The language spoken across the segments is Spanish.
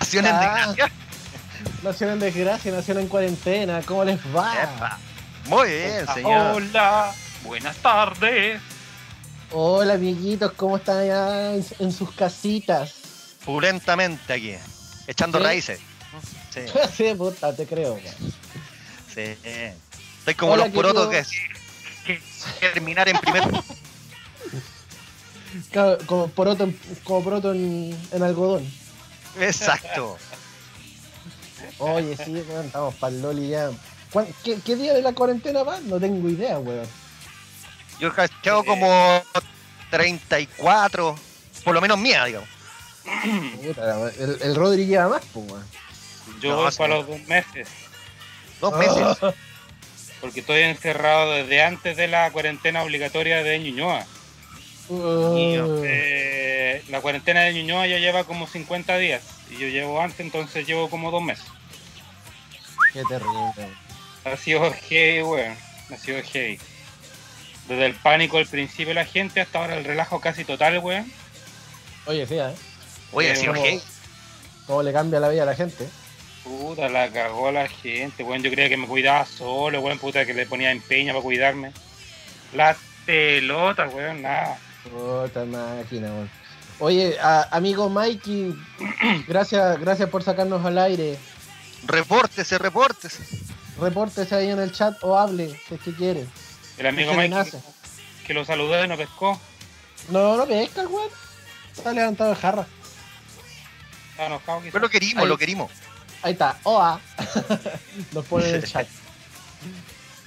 Nación en desgracia. Nación en desgracia, nación en cuarentena. ¿Cómo les va? Epa. Muy bien, señor. Hola, buenas tardes. Hola, amiguitos, ¿cómo están allá en, en sus casitas? Pulentamente aquí. Echando ¿Sí? raíces. Sí, sí, puta, te creo. sí. Estoy como Hola, los porotos querido. que, que terminar en primer. Claro, Como poroto, como poroto en, en algodón. Exacto. Oye, sí, weón, estamos para el Loli ya. ¿Cuán- ¿Qué, qué día de la cuarentena va? No tengo idea, weón. Yo tengo como 34, por lo menos mía, digamos. El, el Rodri lleva más, pues, weón. Yo No, voy sí. para los dos meses, Dos meses. Porque estoy encerrado desde antes de la cuarentena obligatoria de Ñuñoa. Y, uh, eh, la cuarentena de Ñuñoa ya lleva como 50 días y yo llevo antes, entonces llevo como dos meses. qué terrible. Ha sido heavy, weón. Ha sido heavy. Desde el pánico al principio de la gente hasta ahora el relajo casi total, weón. Oye, sí, ¿eh? Oye, sí, como- ok. Cómo le cambia la vida a la gente. Puta, la cagó la gente, weón. Yo creía que me cuidaba solo, weón. Puta, que le ponía empeño para cuidarme. Las pelotas, weón, nada. Puta máquina, weón. Oye, a- amigo Mikey, gracias, gracias por sacarnos al aire. Repórtese, repórtese. Repórtese ahí en el chat o hable, si es que quiere. El amigo Déjale Mike nace. que lo saludó y no pescó. No, no pesca weón. Está levantado de jarra. Enojado. Pero lo querimos, Ahí. lo querimos. Ahí está, OA. Nos pone en el chat.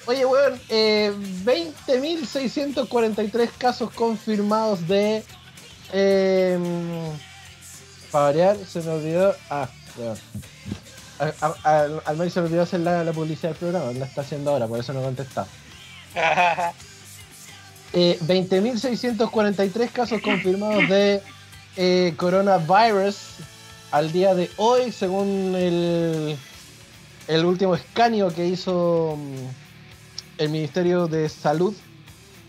Oye, weón, eh, 20.643 casos confirmados de. Eh, para variar, se me olvidó. Ah, weón. A- a- a- al menos se me olvidó hacer la, la publicidad del programa, la está haciendo ahora, por eso no contesta. Eh, 20.643 casos confirmados de eh, coronavirus al día de hoy, según el, el último escaneo que hizo mm, el Ministerio de Salud.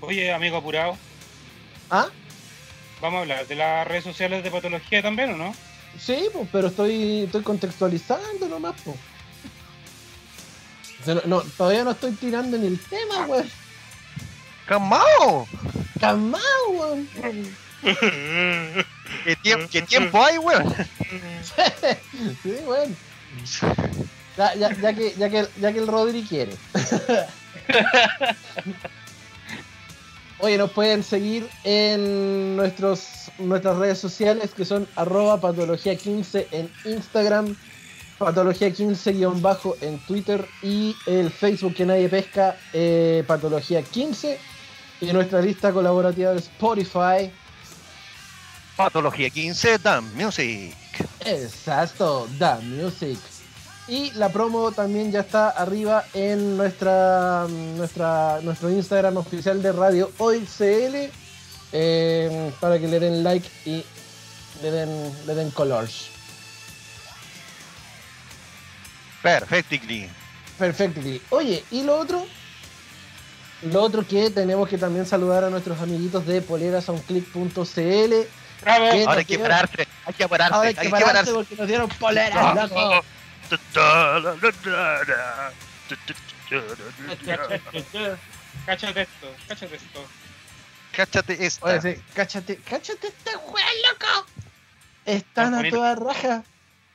Oye, amigo apurado, ¿Ah? vamos a hablar de las redes sociales de patología también, ¿o no? Sí, pues, pero estoy, estoy contextualizando nomás, pues. No- no, todavía no estoy tirando ni el tema, weón. ¡Camao! Calmao, weón. ¿Qué, tiemp- qué tiempo hay, weón? sí, weón. Ya, ya, ya, que, ya, que, ya que el Rodri quiere. Oye, nos pueden seguir en nuestros, nuestras redes sociales que son arroba patología15 en Instagram, patología15- en Twitter y el Facebook que nadie pesca, eh, patología15 y nuestra lista colaborativa de Spotify. Patología 15, Dan Music. Exacto, The Music. Y la promo también ya está arriba en nuestra, nuestra nuestro Instagram oficial de Radio Hoy CL eh, para que le den like y le den, le den colors. Perfectly. Perfectly. Oye, y lo otro, lo otro que tenemos que también saludar a nuestros amiguitos de. ¿Qué? Ahora hay que pararse, hay que pararse, Ahora hay hay que que pararse pararse. porque nos dieron poleras. Cáchate esto, cáchate esto. Cáchate esta. Oye, sí, cáchate, cáchate este weón, loco. Están a toda raja.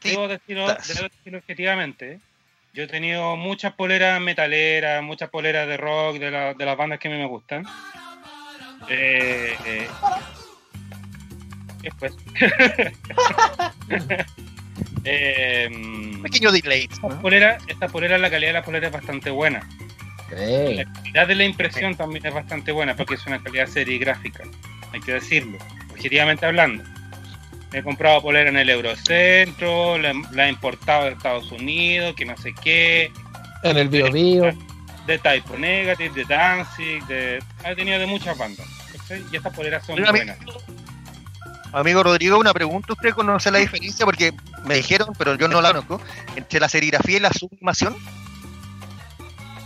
Debo decirlo, debo decirlo objetivamente. Yo he tenido muchas poleras metaleras, muchas poleras de rock, de, la- de las bandas que a mí me gustan. Eh, eh, después. eh, mm, Pequeño delay. estas poleras, esta polera, la calidad de la polera es bastante buena. La calidad de la impresión también es bastante buena porque es una calidad serigráfica, hay que decirlo, objetivamente hablando. He comprado polera en el Eurocentro, la, la he importado de Estados Unidos, que no sé qué, En el bio bio. de Typo Negative, de Danzig, de, he tenido de muchas bandas. Y estas poleras son mi- buenas. Amigo Rodrigo, una pregunta. ¿Usted conoce la diferencia? Porque me dijeron, pero yo no la conozco, entre la serigrafía y la sublimación.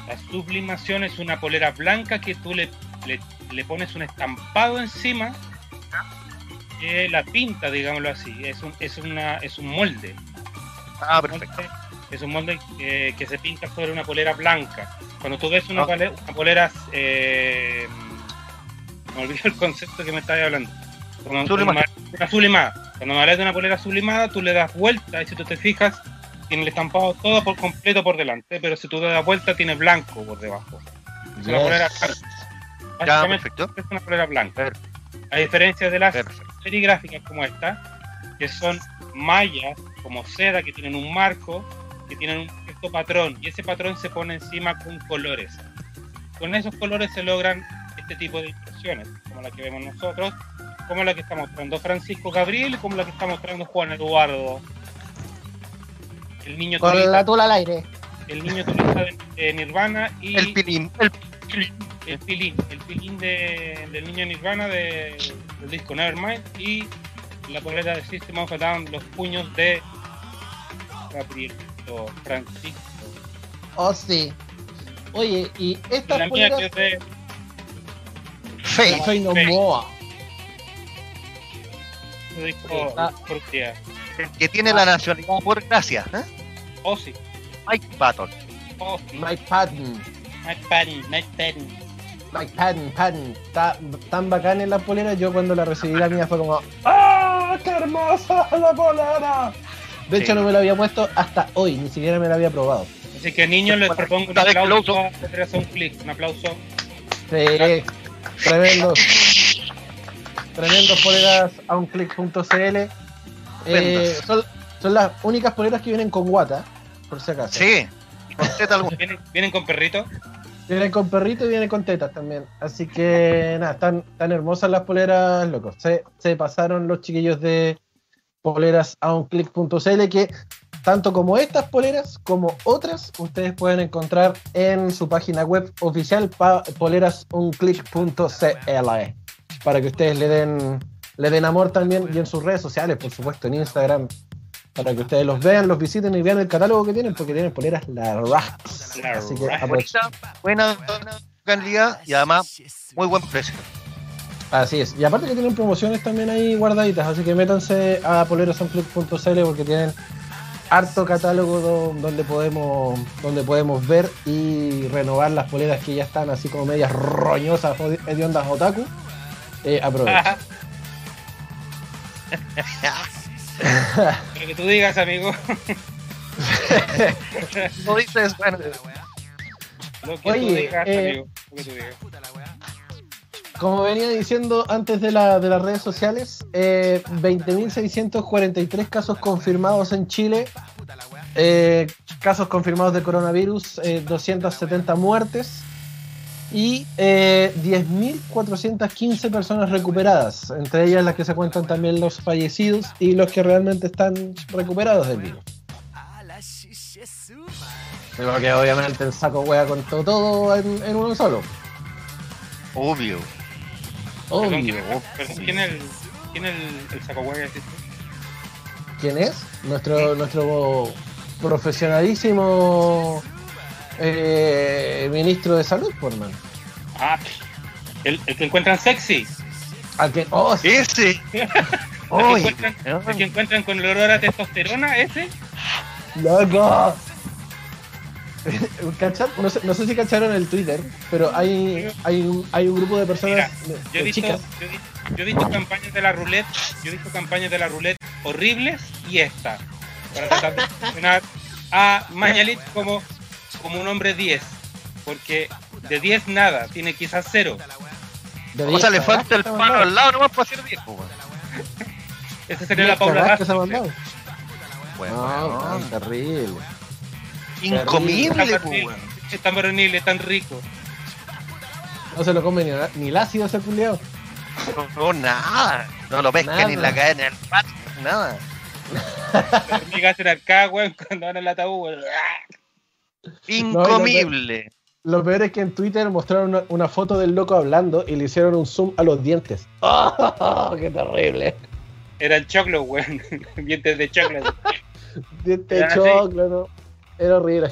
La sublimación es una polera blanca que tú le, le, le pones un estampado encima que la pinta, digámoslo así. Es un, es una, es un molde. Ah, perfecto. Es un molde que se pinta sobre una polera blanca. Cuando tú ves una, ah. polera, una polera eh, me olvidé el concepto que me estabas hablando. Una sublimada. Cuando me hablas de una polera sublimada, tú le das vuelta y si tú te fijas, tiene el estampado todo por completo por delante, pero si tú le das vuelta, tiene blanco por debajo. Es una polera Básicamente es una polera blanca. A diferencia de las serigráficas como esta, que son mallas como seda que tienen un marco, que tienen un cierto patrón, y ese patrón se pone encima con colores. Con esos colores se logran este tipo de impresiones, como la que vemos nosotros, como la que está mostrando Francisco Gabriel, como la que está mostrando Juan Eduardo. El niño Con la tula al aire. El niño turista de, Nirvana y. El pilín. El pilín. El pilín, el pilín de, del niño Nirvana de, del disco Nevermind y la polera de System of a Down, los puños de Gabriel o Francisco. Oh, sí. Oye, y esta la polera... mía que es de Soy no Moa. que tiene la nacionalidad por gracia. ¿eh? Oh, sí. Mike Patton. Oh, Mike Patton. Mike Patton. Mike Patton. Mike Patton, Patton. Está tan bacán en la polera. Yo cuando la recibí la mía fue como ¡Ah! ¡Qué hermosa la polera! De hecho, no me la había puesto hasta hoy, ni siquiera me la había probado. Así que niños les propongo un aplauso. Un clic, un aplauso. Sí, tremendo. Tremendo poleras a un click.cl. Eh, son, son, las únicas poleras que vienen con guata, por si acaso. Sí, ¿Vienen, ¿Vienen con perrito? Vienen con perrito y vienen con tetas también. Así que nada, están tan hermosas las poleras, locos. Se, se pasaron los chiquillos de poleras a un click.cl que tanto como estas poleras como otras ustedes pueden encontrar en su página web oficial polerasunclick.cl para que ustedes le den, le den amor también y en sus redes sociales, por supuesto, en Instagram, para que ustedes los vean, los visiten y vean el catálogo que tienen, porque tienen poleras la raps. Así que Buena calidad y además muy buen precio. Así es. Y aparte que tienen promociones también ahí guardaditas, así que métanse a polerasonflip.cl porque tienen harto catálogo donde podemos donde podemos ver y renovar las poleras que ya están así como medias roñosas de ondas otaku eh, aprovecha. Lo que tú digas, amigo. no dices, bueno. Lo que tú digas, eh, amigo. Lo que tú digas. Como venía diciendo antes de, la, de las redes sociales, eh, 20.643 casos confirmados en Chile, eh, casos confirmados de coronavirus, 270 eh, muertes, y eh, 10.415 personas recuperadas, entre ellas las que se cuentan también los fallecidos y los que realmente están recuperados del virus. Obviamente el saco hueá con todo, en, uno solo. Obvio. Obvio. ¿quién es el, quién el, el saco hueá? ¿Quién es? Nuestro, nuestro profesionalísimo eh, ministro de salud, por man. Ah, el, el que encuentran sexy. Al que, oh, ese. el, que encuentran, el que encuentran con el olor a testosterona, ese. Loco. No sé, no sé, si cacharon el Twitter, pero hay, hay, un, hay un grupo de personas. yo, he visto, yo, yo, he visto campañas de la roulette, yo he visto campañas de la roulette horribles y esta. Para tratar de funcionar a Mañalit como como un hombre 10, porque de 10 nada, tiene quizás 0. O sea, le falta el palo al lado nomás para hacer 10, pues. Esa sería la Paula. Bueno, no, terrible. Incomible, pues. Es tan varonil, tan rico. No se lo come ni, ni el ácido ese culiao. No, nada. No lo pesca ni la cae en el patio, nada. Las hacen acá, weón, cuando van al ataúd, Incomible. lo, peor, es que en Twitter mostraron una, foto del loco hablando y le hicieron un zoom a los dientes. ¡Oh, ¡Qué terrible! Era el choclo, weón. dientes de choclo. dientes de choclo, ¿no? Era horrible.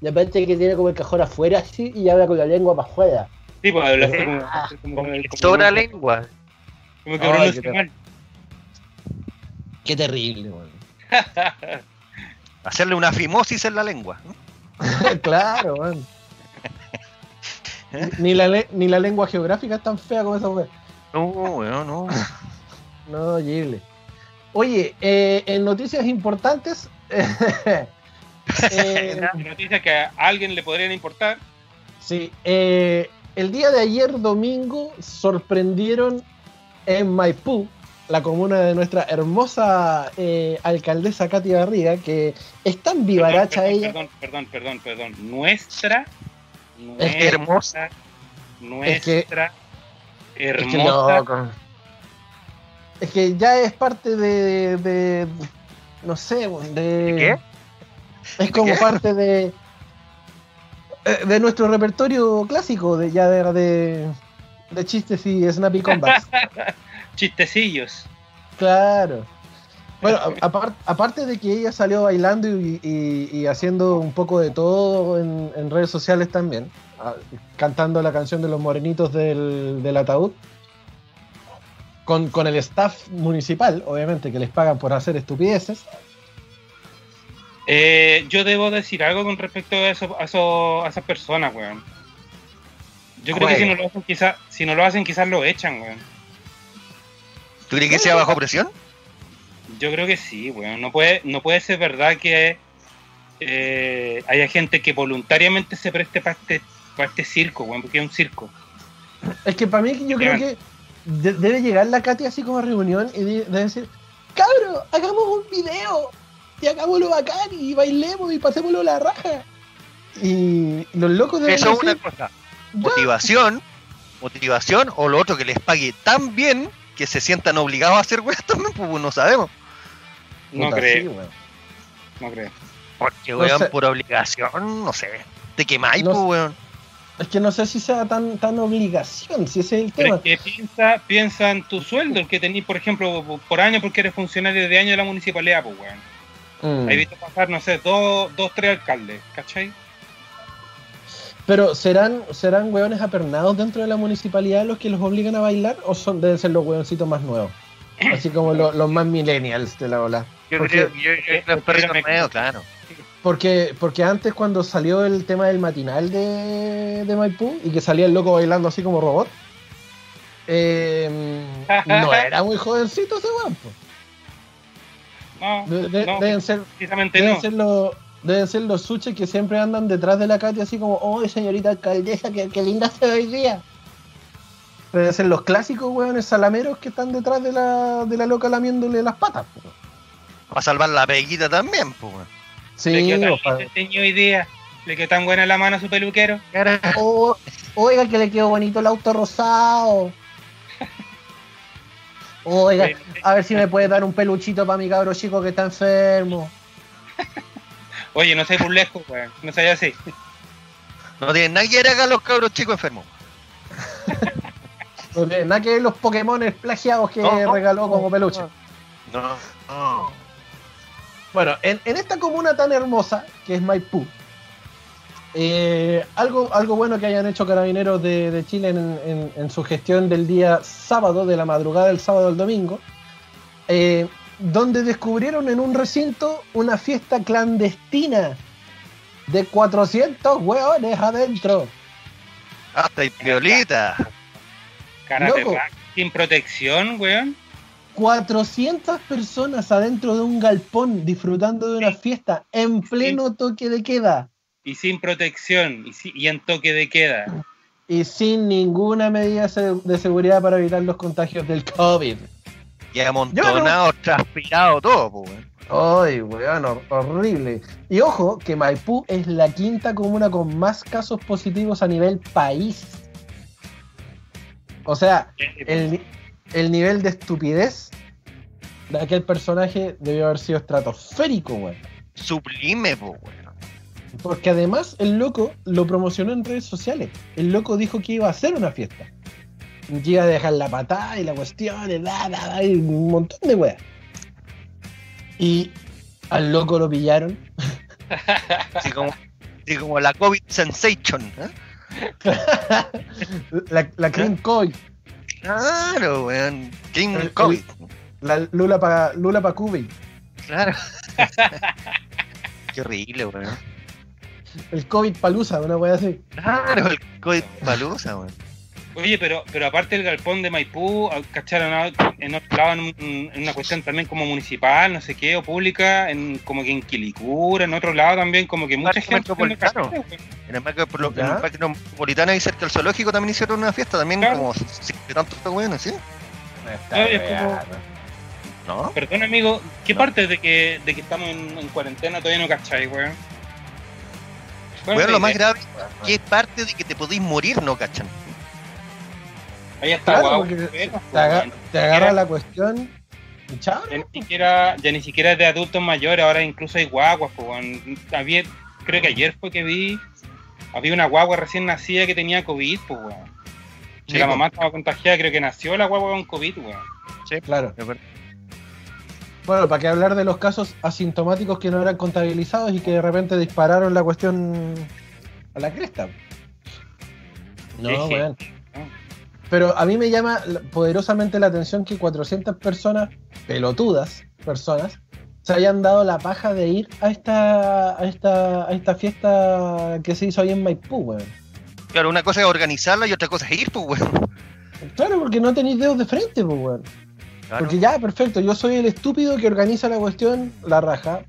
Y aparte que tiene como el cajón afuera así y habla con la lengua para afuera. Sí, pues habla como, como, Sobra lengua. Como que Ay, qué, qué terrible, weón. Hacerle una fimosis en la lengua. claro. Ni la, ni la lengua geográfica es tan fea como esa mujer. No, weón, no. no, Gible. Oye, eh, en noticias importantes. Eh, noticias que a alguien le podrían importar. Sí, eh, el día de ayer, domingo, sorprendieron en Maipú, la comuna de nuestra hermosa eh, alcaldesa Katy Barriga, que es tan vivaracha ella. Perdón, perdón, perdón, perdón. Nuestra, nuestra hermosa. Nuestra hermosa. Es que, ya es parte de, no sé, de, qué? Es como parte de eh, de nuestro repertorio clásico de ya de, de, chistes y snappy combats. Chistecillos. Claro. Bueno, aparte de que ella salió bailando y, haciendo un poco de todo en, redes sociales también, cantando la canción de los morenitos del, del ataúd, con, con, el staff municipal, obviamente, que les pagan por hacer estupideces. Eh, yo debo decir algo con respecto a, eso, a, esas personas, weón. Yo creo que si no lo hacen, quizás si no lo hacen, quizás lo echan, weón. ¿Tú crees que sea bajo presión? Yo creo que sí, weón. No puede, no puede ser verdad que eh, haya gente que voluntariamente se preste para este, para este circo, weón, porque es un circo. Es que para mí yo creo que debe llegar la Katy así como a reunión y debe decir, cabro, hagamos un video y hagámoslo bacán y bailemos y pasémoslo la raja. Y los locos de Eso es una cosa. Motivación, motivación o lo otro que les pague tan bien que se sientan obligados a hacer weas también, pues no sabemos. No creo. no creo. Porque weón, por obligación, no sé. Te quemáis, pues weón. Es que no sé si sea tan tan obligación, si ese es el tema. que piensa, piensa en tu sueldo, el que tenés, por ejemplo, por año, porque eres funcionario de año de la municipalidad, pues weón. Mm. He visto pasar, no sé, dos, dos, tres alcaldes, ¿cachai? Pero ¿serán, ¿serán hueones apernados dentro de la municipalidad los que los obligan a bailar o son, deben ser los hueoncitos más nuevos? Así como los más millennials de la ola. Yo creo que los perros nuevos, claro. Porque, porque antes cuando salió el tema del matinal de, de Maipú y que salía el loco bailando así como robot, eh, no era muy jovencito ese guapo. No, deben ser, deben, ser los, deben ser los suches que siempre andan detrás de la Katy así como, oh señorita alcaldesa, qué, linda se ve hoy día. Deben ser los clásicos weones salameros que están detrás de la, de la loca lamiéndole las patas. Va a salvar la peguita también, pues. Sí, le quedó idea. Le quedó tan buena la mano a su peluquero. Oh, oiga, que le quedó bonito el auto rosado. Oiga, a ver si me puede dar un peluchito para mi cabro chico que está enfermo. Oye, no sé lejos, weón. No sé así. No tiene nada que ver acá los cabros chicos enfermos. no tiene nada que ver los Pokémon plagiados que regaló como peluche. No, Bueno, en, en, esta comuna tan hermosa que es Maipú, eh, algo, algo bueno que hayan hecho Carabineros de, Chile en, su gestión del día sábado, de la madrugada del sábado al domingo, eh, donde descubrieron en un recinto una fiesta clandestina de 400 hueones adentro. Hasta y piolita. sin protección, weón. 400 personas adentro de un galpón disfrutando de una fiesta en pleno toque de queda y sin protección y, en toque de queda. Y sin ninguna medida de seguridad para evitar los contagios del COVID. Y amontonado, transpirado todo, pues. Ay, weón, horrible. Y ojo, que Maipú es la quinta comuna con más casos positivos a nivel país. O sea, el, el nivel de estupidez de aquel personaje debió haber sido estratosférico, weón. Sublime, weón. Porque además el loco lo promocionó en redes sociales. El loco dijo que iba a hacer una fiesta. Que iba a dejar la patada y la cuestión, y, un montón de weas. Y al loco lo pillaron. Así como, como la COVID sensation. ¿eh? la, la Clean COVID. Claro, weón. Clean COVID. La Lula para Lula pa. Claro. Qué horrible, weón. El COVID palusa, una wea así. Claro, el COVID palusa, weón. Oye, pero, pero aparte del galpón de Maipú, ¿cacharon en otro lado en, una cuestión también como municipal, no sé qué, o pública, en como que en Quilicura, en otro lado también, como que mucha gente. Metropolitano. En el parque, metropolitano y cerca del zoológico también hicieron una fiesta, también como de tantos bueno, ¿sí? ¿No? Perdón, amigo, ¿qué parte de que, de que estamos en, cuarentena todavía no cacháis, weón? Bueno, lo más grave, ¿qué parte de que te podéis morir no cachan? Ahí está, te, agarra la cuestión y chao. Ya ni, siquiera, ya ni siquiera es de adultos mayores, ahora incluso hay guaguas. Pues, había, creo que ayer fue que vi, había una guagua recién nacida que tenía COVID, pues, weón. la mamá estaba contagiada, creo que nació la guagua con COVID, weón. Sí, claro. Bueno, para qué hablar de los casos asintomáticos que no eran contabilizados y que de repente dispararon la cuestión a la cresta. No, weón. Pero a mí me llama poderosamente la atención que 400 personas, pelotudas personas, se hayan dado la paja de ir a esta, a esta, a esta fiesta que se hizo ahí en Maipú, weón. Claro, una cosa es organizarla y otra cosa es ir, pues, weón. Claro, porque no tenéis dedos de frente, pues, weón. Porque ya, perfecto, yo soy el estúpido que organiza la cuestión, la raja,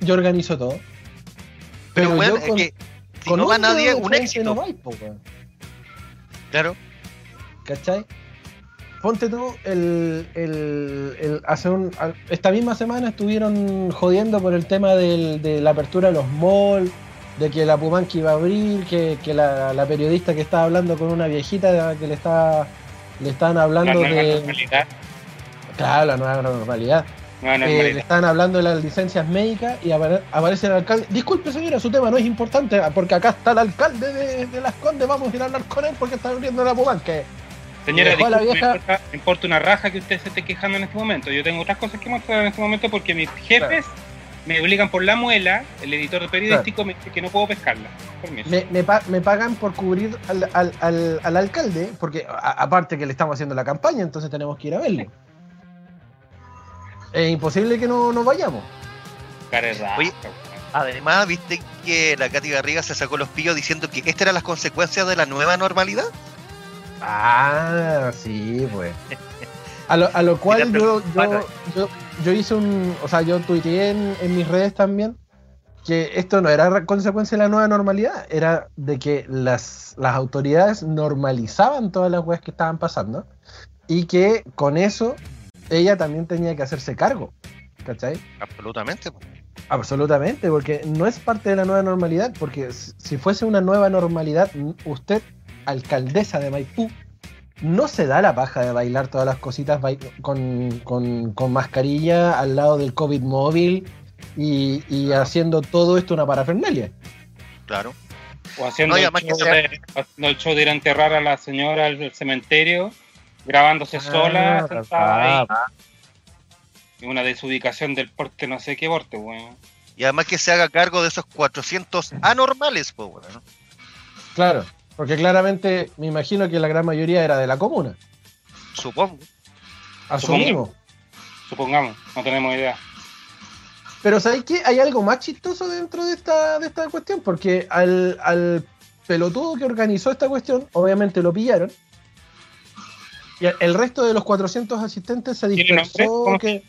yo organizo todo. Pero, bueno, es que si no va nadie, un éxito. No claro. ¿cachai? Ponte tú, el, el, hace un, esta misma semana estuvieron jodiendo por el tema de la apertura de los malls, de que la Pumanqui iba a abrir, que, la, periodista que estaba hablando con una viejita que le está le estaban hablando de. Normalidad. Claro, la nueva normalidad. Eh, le estaban hablando de las licencias médicas y aparece el alcalde. Disculpe, señora, su tema no es importante porque acá está el alcalde de, Las Condes. Vamos a ir a hablar con él porque está abriendo la Pumanque. Señora, me, importa, una raja que usted se esté quejando en este momento. Yo tengo otras cosas que mostrar en este momento porque mis jefes me obligan por la muela, el editor periodístico me dice que no puedo pescarla. Me, me, pagan por cubrir al, al, al, alcalde, porque aparte que le estamos haciendo la campaña, entonces tenemos que ir a verlo. Es imposible que no nos vayamos. además, ¿viste que la Katy Garriga se sacó los pillos diciendo que estas eran las consecuencias de la nueva normalidad? Ah, sí, pues. A lo, a lo cual yo, yo, yo, hice un. O sea, yo tuiteé en, en, mis redes también que esto no era consecuencia de la nueva normalidad, era de que las, las autoridades normalizaban todas las weas que estaban pasando y que con eso ella también tenía que hacerse cargo. ¿Cachai? Absolutamente. Absolutamente, porque no es parte de la nueva normalidad, porque si fuese una nueva normalidad, usted alcaldesa de Maipú, no se da la paja de bailar todas las cositas con, mascarilla al lado del COVID móvil y, haciendo todo esto una parafernalia. Claro. O haciendo, el, show de, ir a enterrar a la señora al cementerio, grabándose ah, sola, sentada ahí. Y una desubicación del porte, no sé qué porte, bueno. Y además que se haga cargo de esos 400 anormales, pues, bueno. Claro. Porque claramente me imagino que la gran mayoría era de la comuna. Supongo. Asumimos. Supongamos, no tenemos idea. Pero ¿sabes qué? Hay algo más chistoso dentro de esta, de esta cuestión, porque al, al pelotudo que organizó esta cuestión, obviamente lo pillaron. Y el resto de los 400 asistentes se dispersó, que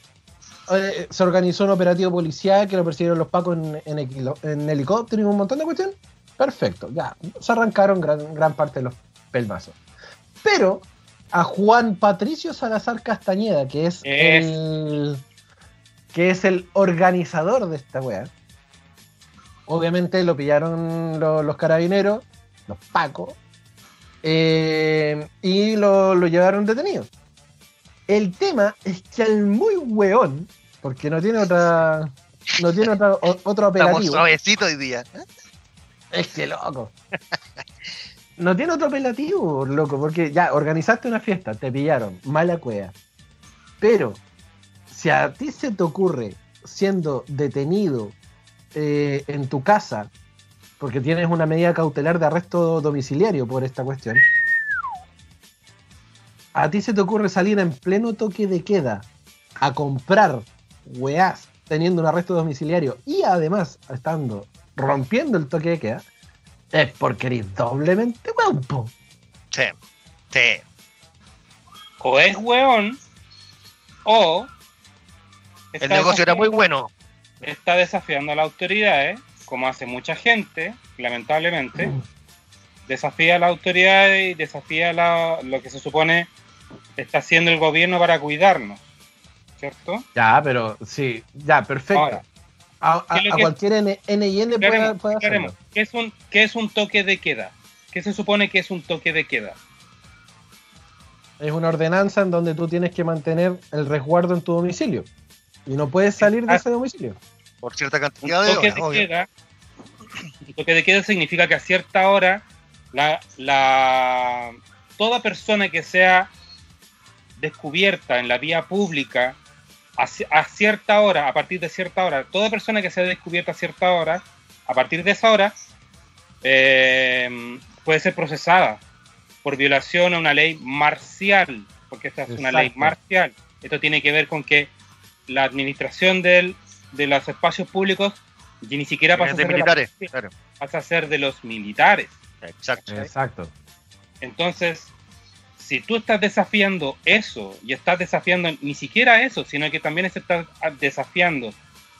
eh, se organizó un operativo policial, que lo persiguieron los pacos en, en helicóptero y un montón de cuestiones. Perfecto, ya. Se arrancaron gran, gran parte de los pelmazos. Pero a Juan Patricio Salazar Castañeda, que es, el que es el organizador de esta wea. Obviamente lo pillaron los, carabineros, los pacos, eh, y lo, llevaron detenido. El tema es que al muy weón, porque no tiene otra, no tiene otra, otro operativo. Estamos suavecito hoy día. Es que loco. No tiene otro apelativo, loco, porque ya organizaste una fiesta, te pillaron, mala cueva. Pero, si a ti se te ocurre, siendo detenido eh, en tu casa, porque tienes una medida cautelar de arresto domiciliario por esta cuestión, a ti se te ocurre salir en pleno toque de queda a comprar weás teniendo un arresto domiciliario y además estando rompiendo el toque de queda, es porque eres doblemente weón, Sí, sí. O es weón, o. El negocio era muy bueno. Está desafiando a las autoridades, como hace mucha gente, lamentablemente. Desafía a la autoridad y desafía lo que se supone está haciendo el gobierno para cuidarnos. ¿Cierto? Ya, pero sí, ya, perfecto. a, cualquier N, y N puede, puede hacerlo. ¿Qué es, un, ¿Qué es un toque de queda? ¿Qué se supone que es un toque de queda? Es una ordenanza en donde tú tienes que mantener el resguardo en tu domicilio. Y no puedes salir de ese domicilio. Por cierta cantidad de toque de queda, Un toque de queda significa que a cierta hora la, la, toda persona que sea descubierta en la vía pública a, cierta hora, a partir de cierta hora, toda persona que sea descubierta a cierta hora, a partir de esa hora, eh, puede ser procesada por violación a una ley marcial, porque esta es una ley marcial. Esto tiene que ver con que la administración del, de los espacios públicos ni siquiera pasa a, ser militares, pasa a ser de los militares. Exacto. Exacto. Entonces, si tú estás desafiando eso y estás desafiando ni siquiera eso, sino que también estás desafiando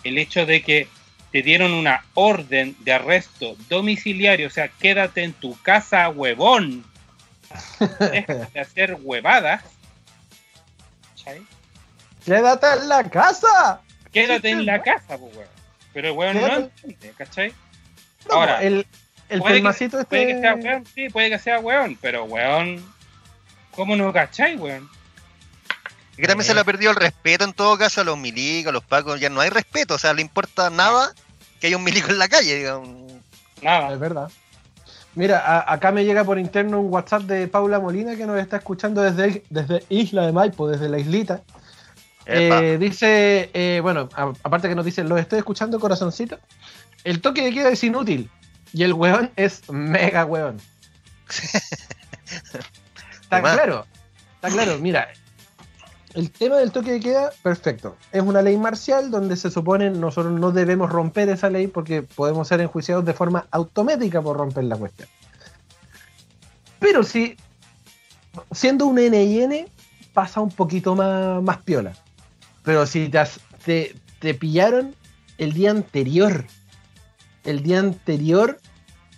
el hecho de que te dieron una orden de arresto domiciliario, o sea, quédate en tu casa, huevón, Deja de hacer huevadas. Quédate en la casa. Quédate en la casa, pues, Pero el weón no entiende, ¿cachai? Ahora, el, el puede que, este... puede que sea weón, sí, puede que sea weón, pero weón, ¿cómo no cachai, weón? Y que también se le ha perdido el respeto en todo caso a los milicos, a los pacos, ya no hay respeto, o sea, le importa nada que haya un milico en la calle, digamos. Nada. Es verdad. Mira, acá me llega por interno un WhatsApp de Paula Molina que nos está escuchando desde, desde Isla de Maipo, desde la islita. Eh, dice, eh, bueno, aparte que nos dice, lo estoy escuchando, corazoncito. El toque de queda es inútil y el weón es mega weón. está claro, está claro. Mira, el tema del toque de queda, perfecto. Es una ley marcial donde se supone nosotros no debemos romper esa ley porque podemos ser enjuiciados de forma automática por romper la cuestión. Pero si, siendo un NIN, pasa un poquito más, más piola. Pero si te, te, pillaron el día anterior, el día anterior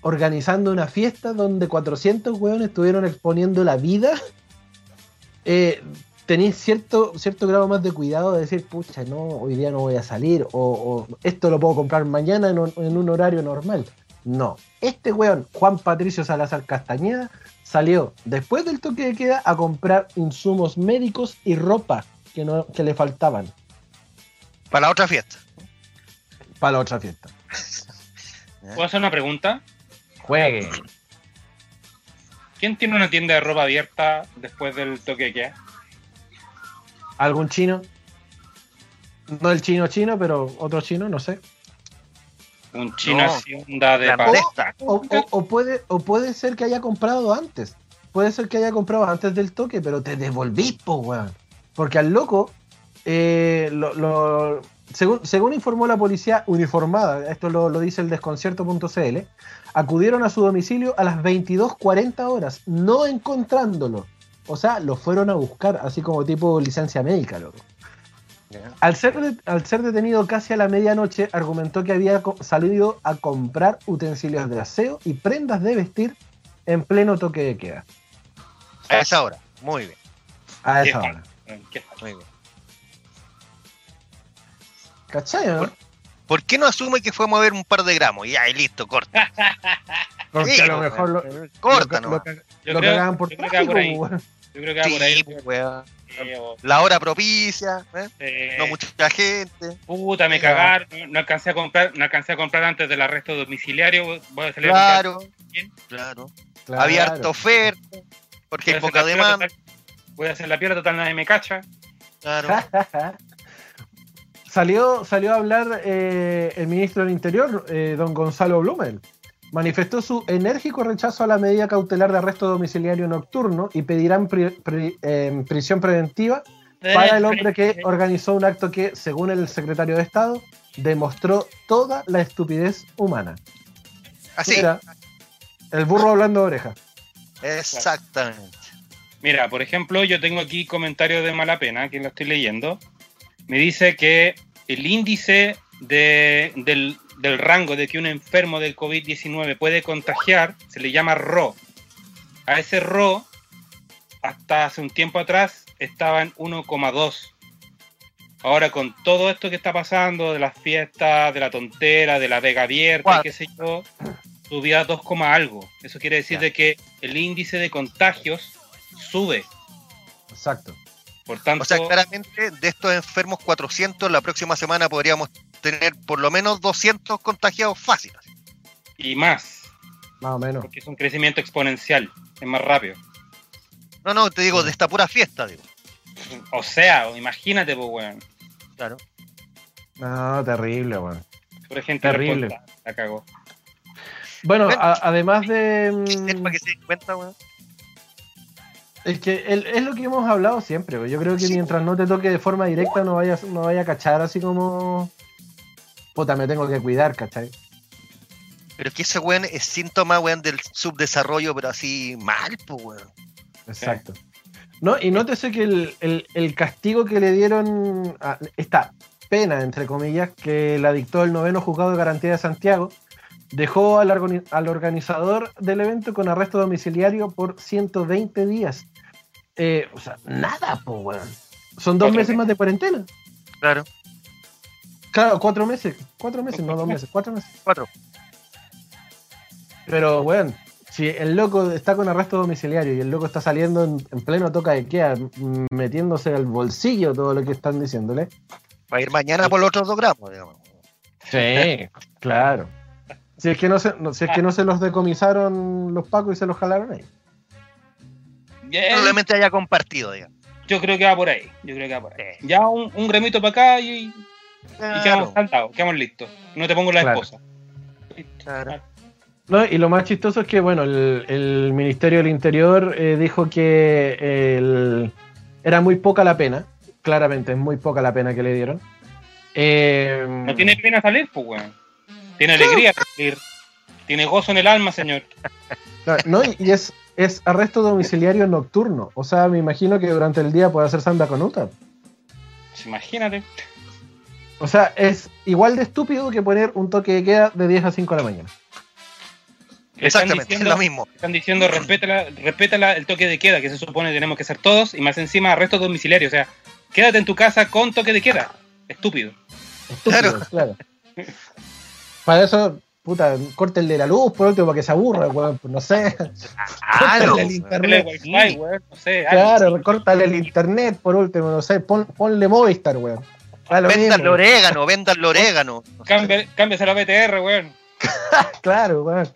organizando una fiesta donde 400 hueones estuvieron exponiendo la vida, eh, tenéis cierto, cierto grado más de cuidado de decir, pucha, no, hoy día no voy a salir, o, esto lo puedo comprar mañana en un, horario normal. No, este weón, Juan Patricio Salazar Castañeda, salió después del toque de queda a comprar insumos médicos y ropa que, no, que le faltaban. Para la otra fiesta. Para la otra fiesta. ¿Puedo hacer una pregunta? Juegue. ¿Quién tiene una tienda de ropa abierta después del toque de queda? algún chino. No el chino chino, pero otro chino, no sé. Un chino de o, o, puede, o puede ser que haya comprado antes. Puede ser que haya comprado antes del toque, pero te devolví, po, weón. Porque al loco, eh, lo, según, según, informó la policía uniformada, esto lo, lo dice el desconcierto.cl, acudieron a su domicilio a las 22.40 horas, no encontrándolo. O sea, lo fueron a buscar, así como tipo licencia médica, loco. Al ser, al ser detenido casi a la medianoche, argumentó que había salido a comprar utensilios de aseo y prendas de vestir en pleno toque de queda. A esa hora, muy bien. A esa hora. Muy bien. ¿Cachai, no? ¿Por, qué no asume que fue a mover un par de gramos? Y ahí listo, corta. Porque a lo mejor lo, corta, ¿no? Lo, que, por tráfico, yo creo que va por ahí. La hora propicia, ¿eh? no mucha gente. Puta, me cagaron, no, alcancé a comprar, no alcancé a comprar antes del arresto domiciliario. Voy a salir claro, claro, claro. Había harta oferta, porque hay poca demanda. Voy a hacer la pierna total, nadie me cacha. Claro. salió, salió a hablar eh, el ministro del Interior, eh, don Gonzalo Blumel manifestó su enérgico rechazo a la medida cautelar de arresto domiciliario nocturno y pedirán em, prisión preventiva para el hombre que organizó un acto que, según el secretario de Estado, demostró toda la estupidez humana. Así. el burro hablando de oreja. Exactamente. Mira, por ejemplo, yo tengo aquí comentarios de mala pena, que lo estoy leyendo. Me dice que el índice del, del rango de que un enfermo del COVID-19 puede contagiar se le llama RO. A ese RO, hasta hace un tiempo atrás, estaba en 1,2. Ahora con todo esto que está pasando, de las fiestas, de la tontera, de la vega abierta, qué sé yo, subía a 2, algo. Eso quiere decir de que el índice de contagios sube. Exacto. Por tanto, o sea, claramente de estos enfermos 400, la próxima semana podríamos tener por lo menos 200 contagiados fáciles. Y más. Más o menos. Porque es un crecimiento exponencial, es más rápido. No, no, te digo, de esta pura fiesta, digo. O sea, imagínate, pues, weón. Claro. No, terrible, weón. Por ejemplo, terrible. La cagó. Bueno, además de. Es para que se den cuenta, weón. Es que es lo que hemos hablado siempre. Yo creo que mientras no te toque de forma directa, no vayas no vaya a cachar así como. Puta, me tengo que cuidar, ¿cachai? Pero es que ese weón es síntoma, weón, del subdesarrollo, pero así mal, pues, weón. Exacto. No, y nótese que el, castigo que le dieron, a esta pena, entre comillas, que la dictó el noveno juzgado de garantía de Santiago, dejó al, organizador del evento con arresto domiciliario por 120 días. Eh, o sea, nada, pues, weón. Son dos meses más de cuarentena. Claro. Claro, cuatro meses. Cuatro meses, no dos meses, cuatro meses. Cuatro. Pero, weón, si el loco está con arresto domiciliario y el loco está saliendo en, pleno toca de queda, metiéndose al bolsillo todo lo que están diciéndole. Va a ir mañana por los otros dos gramos, digamos. Sí, claro. Si es que no se, si es que no se los decomisaron los pacos y se los jalaron ahí. Probablemente haya compartido, digamos. Yo creo que va por ahí. Yo creo que va por ahí. Ya un, un gremito para acá y, quedamos cantados, quedamos listos. No te pongo la esposa. Claro. No, y lo más chistoso es que, bueno, el, Ministerio del Interior eh, dijo que era muy poca la pena, claramente es muy poca la pena que le dieron. Eh, no tiene pena salir, pues, weón. Tiene alegría salir. Tiene gozo en el alma, señor. No, y es, es arresto domiciliario nocturno. O sea, me imagino que durante el día puede hacer samba con Uta. Pues imagínate. O sea, es igual de estúpido que poner un toque de queda de 10 a 5 de la mañana. Exactamente, es lo mismo. Están diciendo respeta el toque de queda, que se supone que tenemos que ser todos, y más encima arresto domiciliario. O sea, quédate en tu casa con toque de queda. Estúpido. claro. claro. Para eso, puta, córtenle la luz por último para que se aburra, weón, no sé. Claro, el internet. no sé, claro, córtale el internet por último, no sé, ponle Movistar, weón. Vendan el orégano, vendan el orégano. Cámbiase la BTR, weón. claro, weón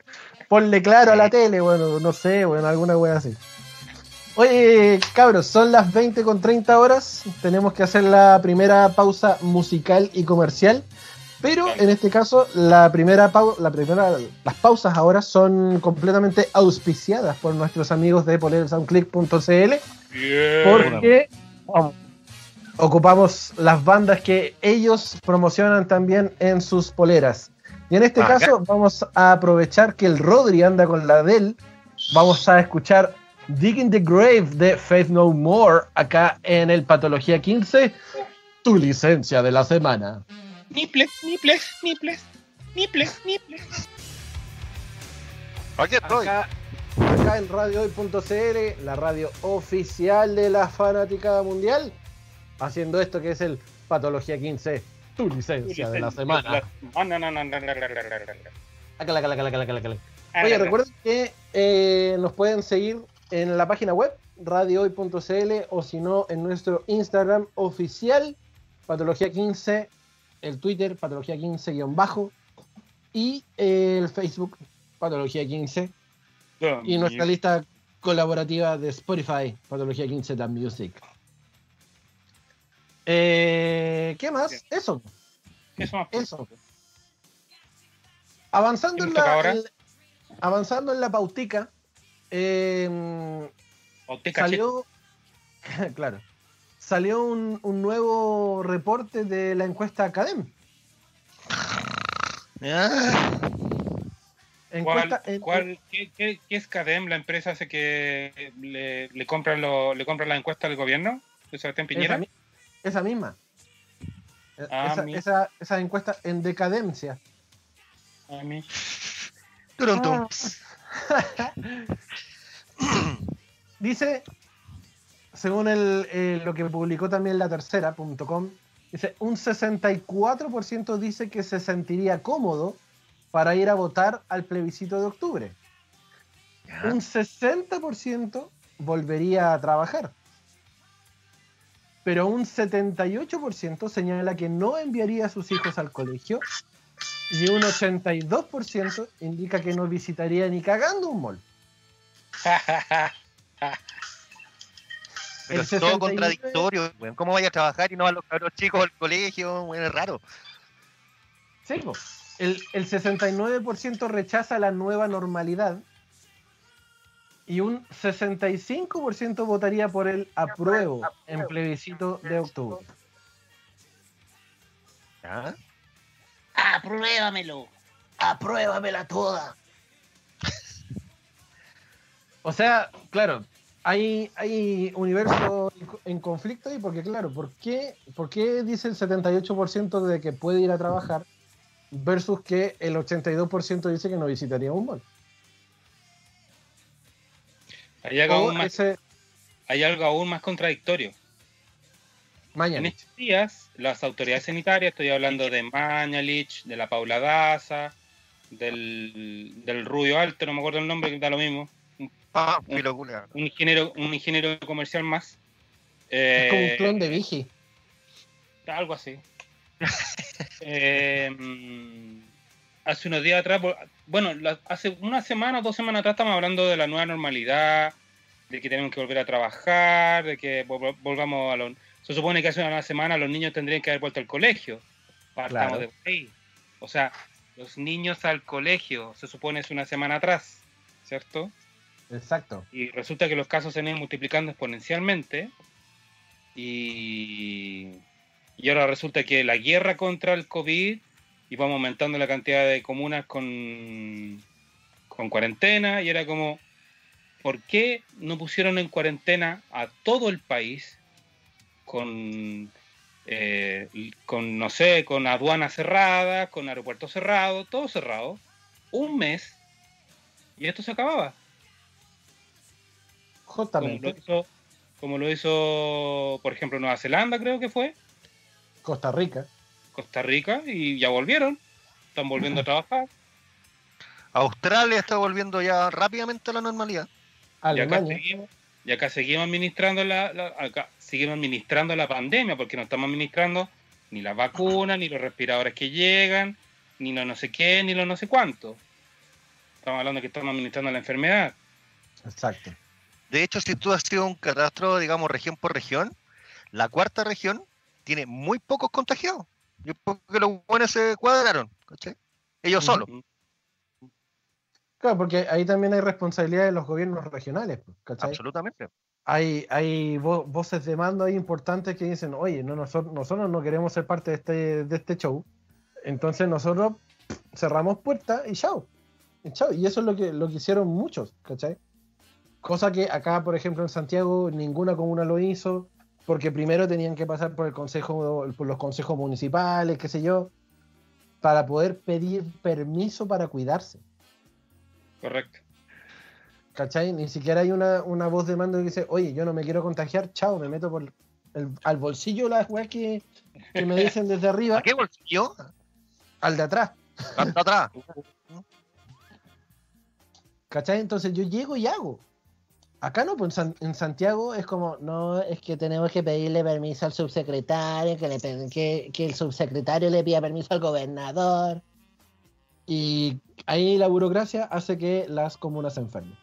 ponle claro a la tele, bueno, no sé, bueno, alguna wea así. Oye, cabros, son las 20 con 30 horas. Tenemos que hacer la primera pausa musical y comercial. Pero en este caso, la primera, la primera las pausas ahora son completamente auspiciadas por nuestros amigos de polersoundclick.cl. Porque ocupamos las bandas que ellos promocionan también en sus poleras. Y en este caso vamos a aprovechar que el Rodri anda con la del. Vamos a escuchar Digging the Grave de Faith No More acá en el Patología 15. Tu licencia de la semana. Niples, niples, niples, niples, niples. Aquí estoy. Acá, acá en radiohoy.cl, la radio oficial de la fanaticada mundial, haciendo esto que es el Patología 15 tu licencia de la semana. Oye, recuerden que eh, nos pueden seguir en la página web radiohoy.cl o si no en nuestro Instagram oficial Patología 15, el Twitter Patología 15-bajo y el Facebook Patología 15 y nuestra lista colaborativa de Spotify Patología 15 The Music. Eh, ¿Qué más? Eso. Eso. Eso. Avanzando en, la, avanzando en la pautica, eh, salió, claro, salió un, nuevo reporte de la encuesta Academ. ¿Cuál, qué, es CADEM, la empresa hace que le, le compran le compran la encuesta al gobierno? Esa, esa misma. Ah, esa, esa, encuesta en decadencia. A mí. Ah. Dice, según el, eh, lo que publicó también la tercera.com, dice, un 64% dice que se sentiría cómodo para ir a votar al plebiscito de octubre. Un 60% volvería a trabajar. Pero un 78% señala que no enviaría a sus hijos al colegio y un 82% indica que no visitaría ni cagando un mall. Pero es todo contradictorio, ¿Cómo vaya a trabajar y no a los cabros chicos al colegio? es raro. Sí, el, el 69% rechaza la nueva normalidad y un 65% votaría por el apruebo en plebiscito de octubre. ¿Ah? Apruébamelo. Apruébamela toda. o sea, claro, hay, hay universo en conflicto ahí porque, claro, ¿por qué, ¿por qué dice el 78% de que puede ir a trabajar versus que el 82% dice que no visitaría un mall? Hay algo, aún más, hay algo aún más contradictorio. En estos días, las autoridades sanitarias, estoy hablando de Mañalich, de la Paula Daza, del, del Rubio Alto, no me acuerdo el nombre, que da lo mismo, Ah, un, un, ingeniero, un ingeniero comercial más. es como un eh, clon de Vigi. Algo así. Eh, hace unos días atrás, bueno, hace una semana o dos semanas atrás estamos hablando de la nueva normalidad, de que tenemos que volver a trabajar, de que volvamos a los... Se supone que hace una semana los niños tendrían que haber vuelto al colegio. Partamos de ahí. O sea, los niños al colegio, se supone es una semana atrás, ¿cierto? Exacto. Y resulta que los casos se han multiplicando exponencialmente. Y, y ahora resulta que la guerra contra el COVID vamos aumentando la cantidad de comunas con, con cuarentena y era como, ¿por qué no pusieron en cuarentena a todo el país con, eh, con no sé, con aduana cerrada, con aeropuerto cerrado, todo cerrado, un mes y esto se acababa? Como lo, hizo, por ejemplo, Nueva Zelanda, creo que fue. Costa Rica. Costa Rica y ya volvieron. Están volviendo a trabajar. Australia está volviendo ya rápidamente a la normalidad. Y acá, seguimos, y acá seguimos administrando la, seguimos administrando la pandemia porque no estamos administrando ni las vacunas, ni los respiradores que llegan, ni lo no sé qué, ni lo no sé cuánto. Estamos hablando que estamos administrando la enfermedad. Exacto. De hecho, si tú has sido un catastro, digamos, región por región, la cuarta región tiene muy pocos contagiados. Yo creo que los buenos se cuadraron, ¿cachai? Ellos solos. Claro, porque ahí también hay responsabilidad de los gobiernos regionales, ¿cachai? Absolutamente. Hay, hay voces de mando ahí importantes que dicen, oye, no, nosotros, nosotros no queremos ser parte de este, de este show. Entonces nosotros cerramos puertas y chao. Y chao. Y eso es lo que, lo que hicieron muchos, ¿cachai? Cosa que acá, por ejemplo, en Santiago, ninguna comuna lo hizo, porque primero tenían que pasar por el consejo, por los consejos municipales, qué sé yo, para poder pedir permiso para cuidarse. Correcto. ¿Cachai? Ni siquiera hay una, voz de mando que dice, oye, yo no me quiero contagiar, chao, me meto por el, al bolsillo las weas que, que me dicen desde arriba. ¿A qué bolsillo? Al de atrás. Al de atrás. ¿Cachai? Entonces yo llego y hago. Acá no, pues en, Santiago es como, no, es que tenemos que pedirle permiso al subsecretario, que, le, que, que el subsecretario le pida permiso al gobernador. Y ahí la burocracia hace que las comunas se enfermen.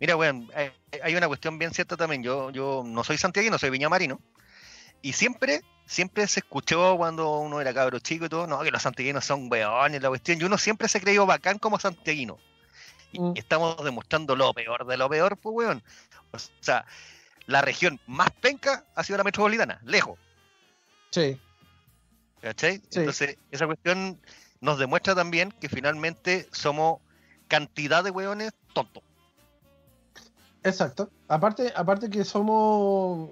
Mira, eh, hay una cuestión bien cierta también. Yo, yo no soy santiaguino, soy viñamarino. Y siempre, siempre se escuchó cuando uno era cabro chico y todo, no, que los santiaguinos son weones, la cuestión. Y uno siempre se creyó bacán como santiaguino. Y mm. estamos demostrando lo peor de lo peor, pues, weón. O sea, la región más penca ha sido la metropolitana, lejos. Sí. ¿Cachai? Entonces, esa cuestión nos demuestra también que finalmente somos cantidad de hueones tontos. Exacto. Aparte, aparte que somos,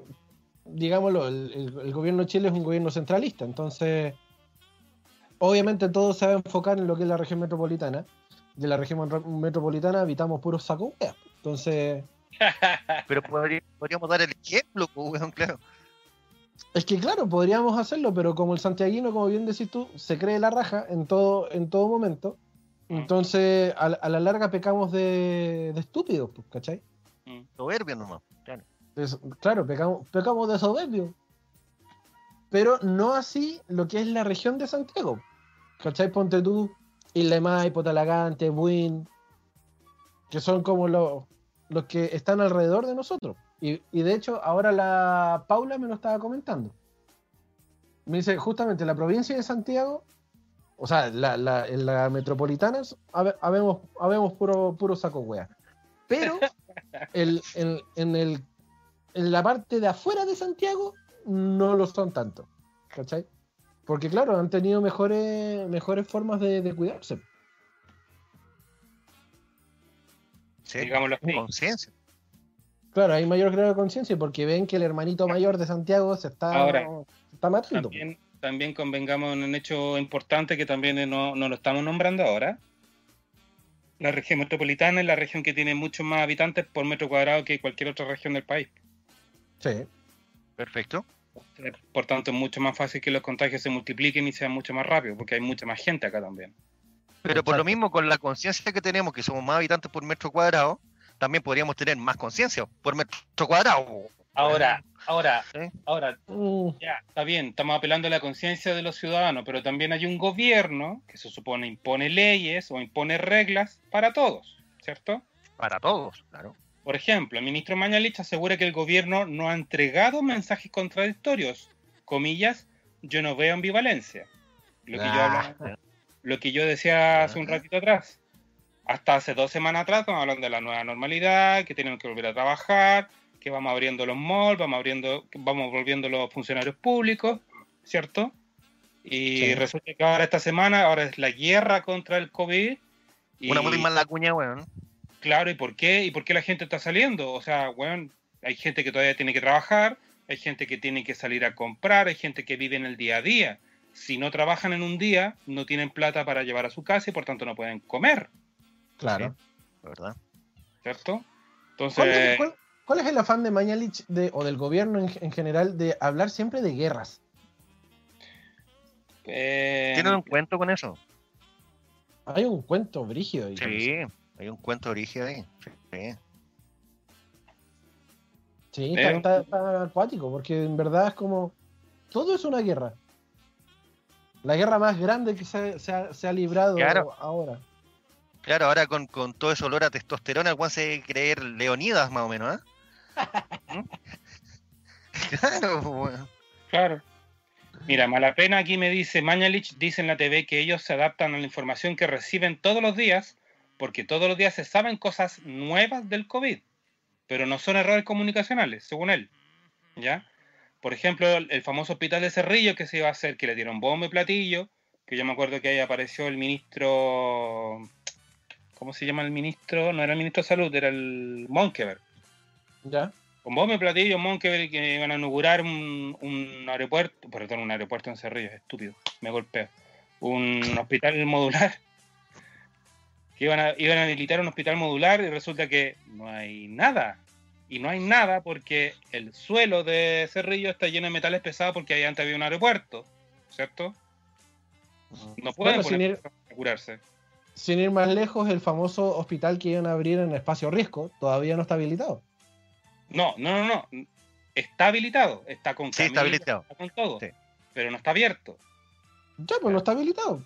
digámoslo, el, gobierno de Chile es un gobierno centralista, entonces obviamente todo se va a enfocar en lo que es la región metropolitana. De la región metropolitana habitamos puros saco Entonces. Pero podríamos dar el ejemplo, pues, claro. Es que claro, podríamos hacerlo, pero como el santiaguino, como bien decís tú, se cree la raja en todo, en todo momento, mm. entonces a, la larga pecamos de, de estúpidos, pues, ¿cachai? Mm. Soberbio nomás, claro. claro, pecamos, pecamos de soberbio. Pero no así lo que es la región de Santiago. ¿Cachai? Ponte tú, Isla Maipo, Talagante, Buin, que son como los, los que están alrededor de nosotros. Y, de hecho, ahora la Paula me lo estaba comentando. Me dice, justamente la provincia de Santiago, o sea, la, la, en la metropolitana, habemos, habemos puro, puro saco wea. Pero el, en, el, en la parte de afuera de Santiago no lo son tanto. ¿Cachai? Porque claro, han tenido mejores, mejores formas de, cuidarse. Sí, digámoslo Conciencia. Claro, hay mayor grado de conciencia porque ven que el hermanito mayor de Santiago se está, está matando. También, convengamos en un hecho importante que también no, lo estamos nombrando ahora. La región metropolitana es la región que tiene muchos más habitantes por metro cuadrado que cualquier otra región del país. Sí. Perfecto. Por tanto, es mucho más fácil que los contagios se multipliquen y sean mucho más rápido, porque hay mucha más gente acá también. Pero por lo mismo, con la conciencia que tenemos, que somos más habitantes por metro cuadrado, también podríamos tener más conciencia por metro cuadrado. Ahora, ahora, ahora, uh. ya, está bien, estamos apelando a la conciencia de los ciudadanos, pero también hay un gobierno que se supone impone leyes o impone reglas para todos, ¿cierto? Para todos, claro. Por ejemplo, el ministro Mañalich asegura que el gobierno no ha entregado mensajes contradictorios. Comillas, yo no veo ambivalencia. Lo que, yo, ah. lo que yo decía hace un ratito atrás hasta hace dos semanas atrás estamos hablando de la nueva normalidad, que tenemos que volver a trabajar, que vamos abriendo los malls, vamos abriendo, vamos volviendo los funcionarios públicos, ¿cierto? Y resulta que ahora esta semana, ahora es la guerra contra el COVID. Una muy mala cuña, weón. Claro, ¿y por qué? ¿Y por qué la gente está saliendo? O sea, weón, hay gente que todavía tiene que trabajar, hay gente que tiene que salir a comprar, hay gente que vive en el día a día. Si no trabajan en un día, no tienen plata para llevar a su casa y por tanto no pueden comer. Claro. ¿Verdad? ¿Cierto? Entonces... ¿Cuál, es el afán de Mañalich de, o del gobierno en, general de hablar siempre de guerras? Eh... ¿Tienen un cuento con eso? Hay un cuento brígido. Sí, hay un cuento brígido ahí. Sí. Sí, está, acuático, porque en verdad es como. Todo es una guerra. La guerra más grande que se, ha, librado ahora. Claro, ahora con, todo ese olor a testosterona, Juan se debe creer Leonidas más o menos, ¿eh? claro, bueno. Claro. Mira, mala pena aquí me dice Mañalich, dice en la TV que ellos se adaptan a la información que reciben todos los días, porque todos los días se saben cosas nuevas del COVID, pero no son errores comunicacionales, según él. ¿Ya? Por ejemplo, el famoso hospital de Cerrillo que se iba a hacer, que le dieron bombo y platillo, que yo me acuerdo que ahí apareció el ministro ¿Cómo se llama el ministro? No era el ministro de Salud, era el Monkever. Ya. Con vos me platillo Monkever que iban a inaugurar un, aeropuerto, perdón, un aeropuerto en Cerrillo, estúpido, me golpeo. Un hospital modular. Que iban a, iban a habilitar un hospital modular y resulta que no hay nada. Y no hay nada porque el suelo de Cerrillo está lleno de metales pesados porque ahí antes había un aeropuerto, ¿cierto? No pueden poner curarse sin ir más lejos, el famoso hospital que iban a abrir en espacio riesgo todavía no está habilitado. No, no, no, no. Está habilitado, está con sí, está habilitado. con todo, pero no está abierto. Ya, pues no está habilitado.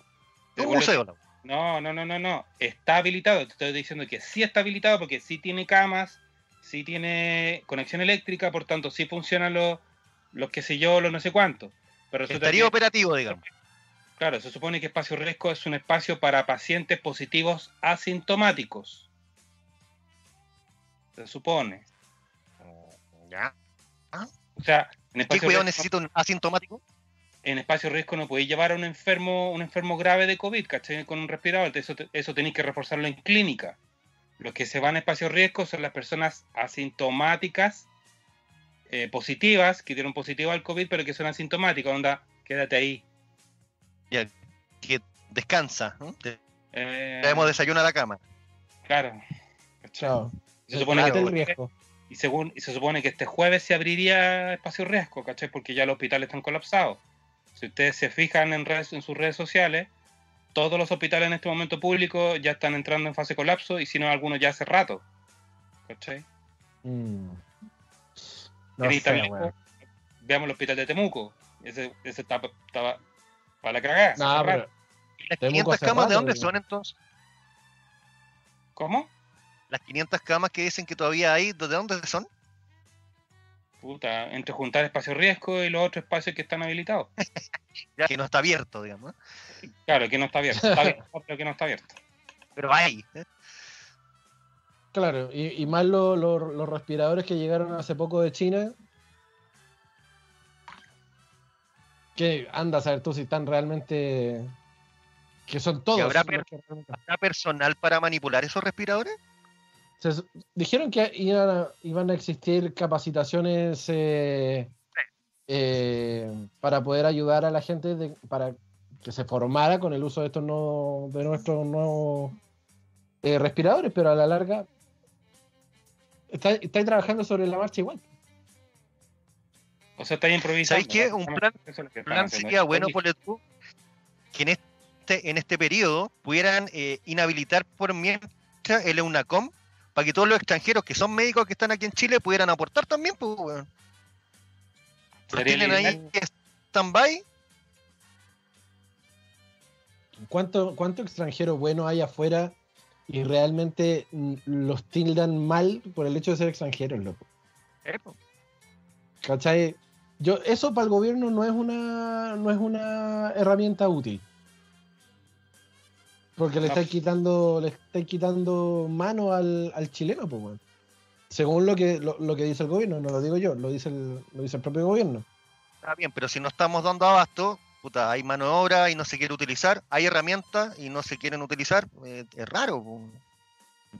No, no, no, no, no. Está habilitado. Te estoy diciendo que sí está habilitado porque sí tiene camas, sí tiene conexión eléctrica, por tanto sí funcionan los, los que sé yo, los no sé cuántos. Pero Estaría operativo, digamos. Claro, se supone que espacio riesgo es un espacio para pacientes positivos asintomáticos. Se supone. Ya. O sea, en espacio ¿Qué cuidado necesito un asintomático? En espacio riesgo no podéis llevar a un enfermo, un enfermo grave de COVID, ¿cachai? Con un respirador. Eso, eso tenéis que reforzarlo en clínica. Los que se van a espacio riesgo son las personas asintomáticas, eh, positivas, que dieron positivo al COVID, pero que son asintomáticas. Onda, quédate ahí. Ya, que descansa. ¿no? Eh, desayuno a la cama. Claro. Chao. Se supone que y, según, y se supone que este jueves se abriría espacio riesgo, ¿cachai? Porque ya los hospitales están colapsados. Si ustedes se fijan en, redes, en sus redes sociales, todos los hospitales en este momento públicos ya están entrando en fase de colapso y si no, algunos ya hace rato. ¿Cachai? Mm. Veamos el hospital de Temuco. Ese, ese estaba, para la cagada. ¿Las 500 camas de dónde son entonces? ¿Cómo? Las 500 camas que dicen que todavía hay, ¿de dónde son? Puta, entre juntar espacio riesgo y los otros espacios que están habilitados. ya, que no está abierto, digamos. Claro, que no está abierto. Está abierto, pero que no está abierto. Pero hay. ¿eh? Claro, y, más los respiradores que llegaron hace poco de China. Que anda a saber tú si están realmente que son todos. ¿Habrá, personal para manipular esos respiradores? Dijeron que iban a, existir capacitaciones eh, eh, para poder ayudar a la gente para que se formara con el uso de estos no, de nuestros nuevos eh, respiradores, pero a la larga estáis está trabajando sobre la marcha igual. O sea, está improvisando. ¿Sabéis qué? Un plan, plan sería bueno, por el que en este este, en este periodo pudieran eh, inhabilitar por mientras el EUNACOM para que todos los extranjeros que son médicos que están aquí en Chile pudieran aportar también, pues, bueno. tienen ahí stand-by. ¿Cuánto, ¿Cuánto extranjero bueno hay afuera y realmente mm, los tildan mal por el hecho de ser extranjeros, loco? ¿Cachai? Yo, eso para el gobierno no es una, no es una herramienta útil. Porque le estáis quitando, le estáis quitando mano al, chileno, pues bueno. Según lo que, lo, que dice el gobierno, no lo digo yo, lo dice el, lo dice el propio gobierno. Está bien, pero si no estamos dando abasto, puta, hay mano de obra y no se quiere utilizar, hay herramientas y no se quieren utilizar, eh, es raro. Pues.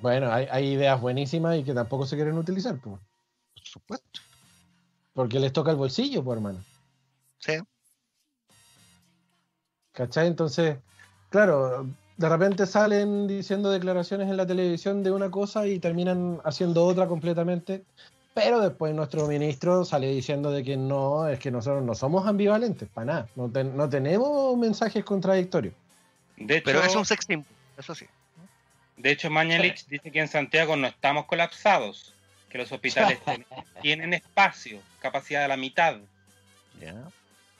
Bueno, hay, hay, ideas buenísimas y que tampoco se quieren utilizar, pues. Por supuesto. Porque les toca el bolsillo, pues hermano. Sí. ¿Cachai? Entonces, claro, de repente salen diciendo declaraciones en la televisión de una cosa y terminan haciendo otra completamente. Pero después nuestro ministro sale diciendo de que no, es que nosotros no somos ambivalentes, para nada. No, no tenemos mensajes contradictorios. De hecho, Pero es un sex eso sí. De hecho, Mañalich dice que en Santiago no estamos colapsados, que los hospitales tienen espacio, capacidad de la mitad.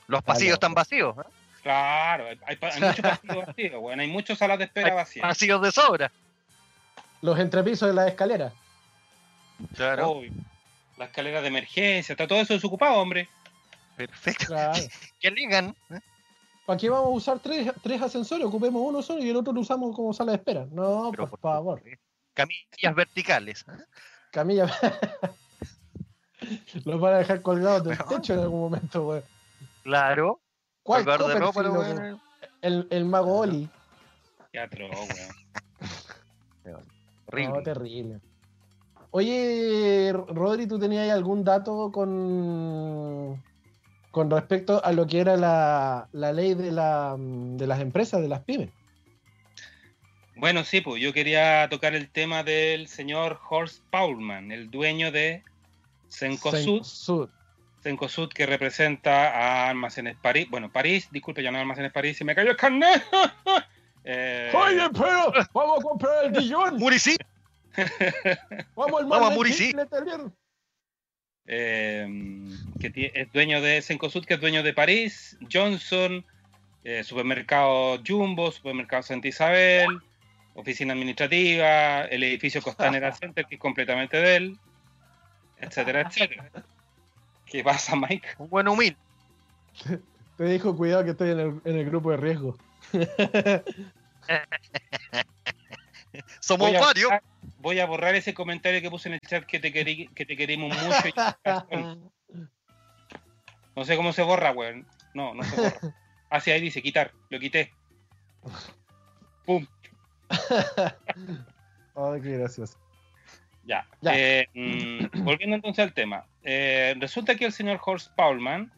Los pasillos están vacíos. ¿eh? Claro, hay, hay, muchos pasillos vacíos, bueno, hay muchas salas de espera vacías. Pasillos de sobra. Los entrepisos de la escalera. Claro. La escalera de emergencia, está todo eso desocupado, hombre. Perfecto. Claro. que ligan. ¿eh? ¿Para qué vamos a usar tres, tres ascensores? Ocupemos uno solo y el otro lo usamos como sala de espera. No, por, favor. Camillas verticales. ¿eh? Camillas. Los van a dejar colgados del techo en algún momento, güey. Claro. ¿Cuál de ropa, el, el mago Oli. Qué atroz, weón. No, terrible. Oye, Rodri, ¿tú tenías algún dato con, con respecto a lo que era la, la ley de, la, de las empresas, de las pymes? Bueno, sí, pues yo quería tocar el tema del señor Horst Paulman, el dueño de Sencosud. Cencosud que representa a Almacenes París. Bueno, París, disculpe, ya no Almacenes París, se me cayó el carnet. eh... Oye, pero vamos a comprar el Dijon. Murici. vamos al vamos a Murici. Eh, que es dueño de Cencosud, que es dueño de París, Johnson, eh, supermercado Jumbo, supermercado Santa Isabel, oficina administrativa, el edificio Costanera Center, que es completamente de él, etcétera, etcétera. ¿Qué pasa, Mike? Un buen humilde. Te dijo, cuidado que estoy en el, en el grupo de riesgo. Somos varios. voy a borrar ese comentario que puse en el chat que te, que te queremos mucho. No sé cómo se borra, weón. No, no se borra. Ah, sí, ahí dice quitar. Lo quité. Pum. Ay, qué gracioso. Ya. Ya. Eh, mm, volviendo entonces al tema. Eh, resulta que el señor Horst Paulman,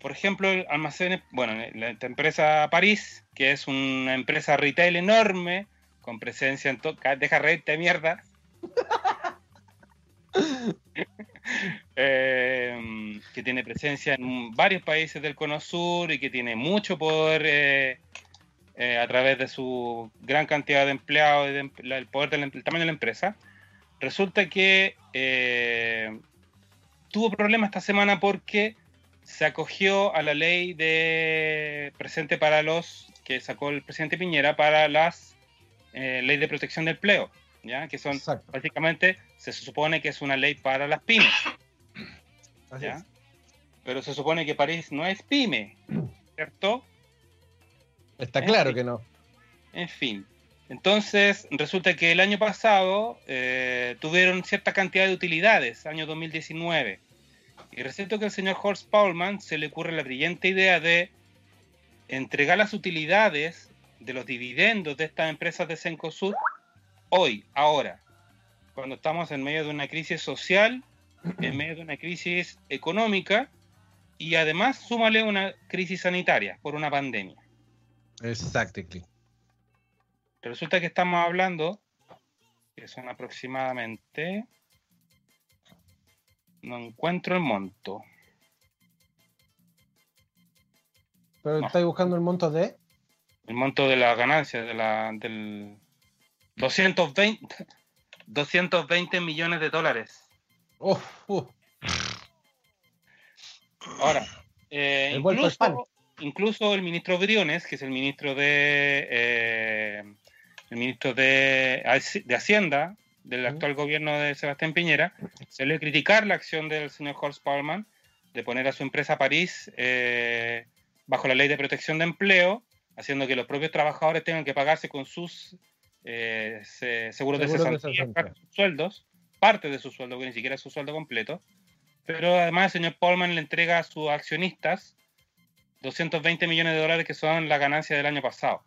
por ejemplo, el almacén, bueno, la esta empresa París, que es una empresa retail enorme, con presencia en todo. Deja reírte de mierda. Eh, que tiene presencia en varios países del Cono Sur y que tiene mucho poder eh, eh, a través de su gran cantidad de empleados y de la- el poder del el tamaño de la empresa. Resulta que eh, tuvo problemas esta semana porque se acogió a la ley de presente para los que sacó el presidente Piñera para las eh, ley de protección del empleo, ¿ya? que son Exacto. básicamente se supone que es una ley para las pymes, ¿ya? pero se supone que París no es pyme, ¿cierto? Está claro que no. En fin. Entonces, resulta que el año pasado eh, tuvieron cierta cantidad de utilidades, año 2019. Y resulta que al señor Horst Paulman se le ocurre la brillante idea de entregar las utilidades de los dividendos de estas empresas de Cencosud hoy, ahora, cuando estamos en medio de una crisis social, en medio de una crisis económica y además súmale una crisis sanitaria por una pandemia. Exactly. Resulta que estamos hablando, que son aproximadamente, no encuentro el monto, Pero No. estáis buscando el monto de. el monto de la ganancia de la, del 220, 220 millones de dólares. Uf. Ahora, eh, El incluso, incluso el ministro Briones, que es el ministro de eh, el ministro de, de Hacienda del actual gobierno de Sebastián Piñera, se le criticar la acción del señor Horst Paulman de poner a su empresa París eh, bajo la ley de protección de empleo, haciendo que los propios trabajadores tengan que pagarse con sus eh, se- seguros de Seguros de cesantía, de sus sueldos, parte de su sueldo, que ni siquiera es su sueldo completo. Pero además el señor Paulman le entrega a sus accionistas 220 millones de dólares que son la ganancia del año pasado.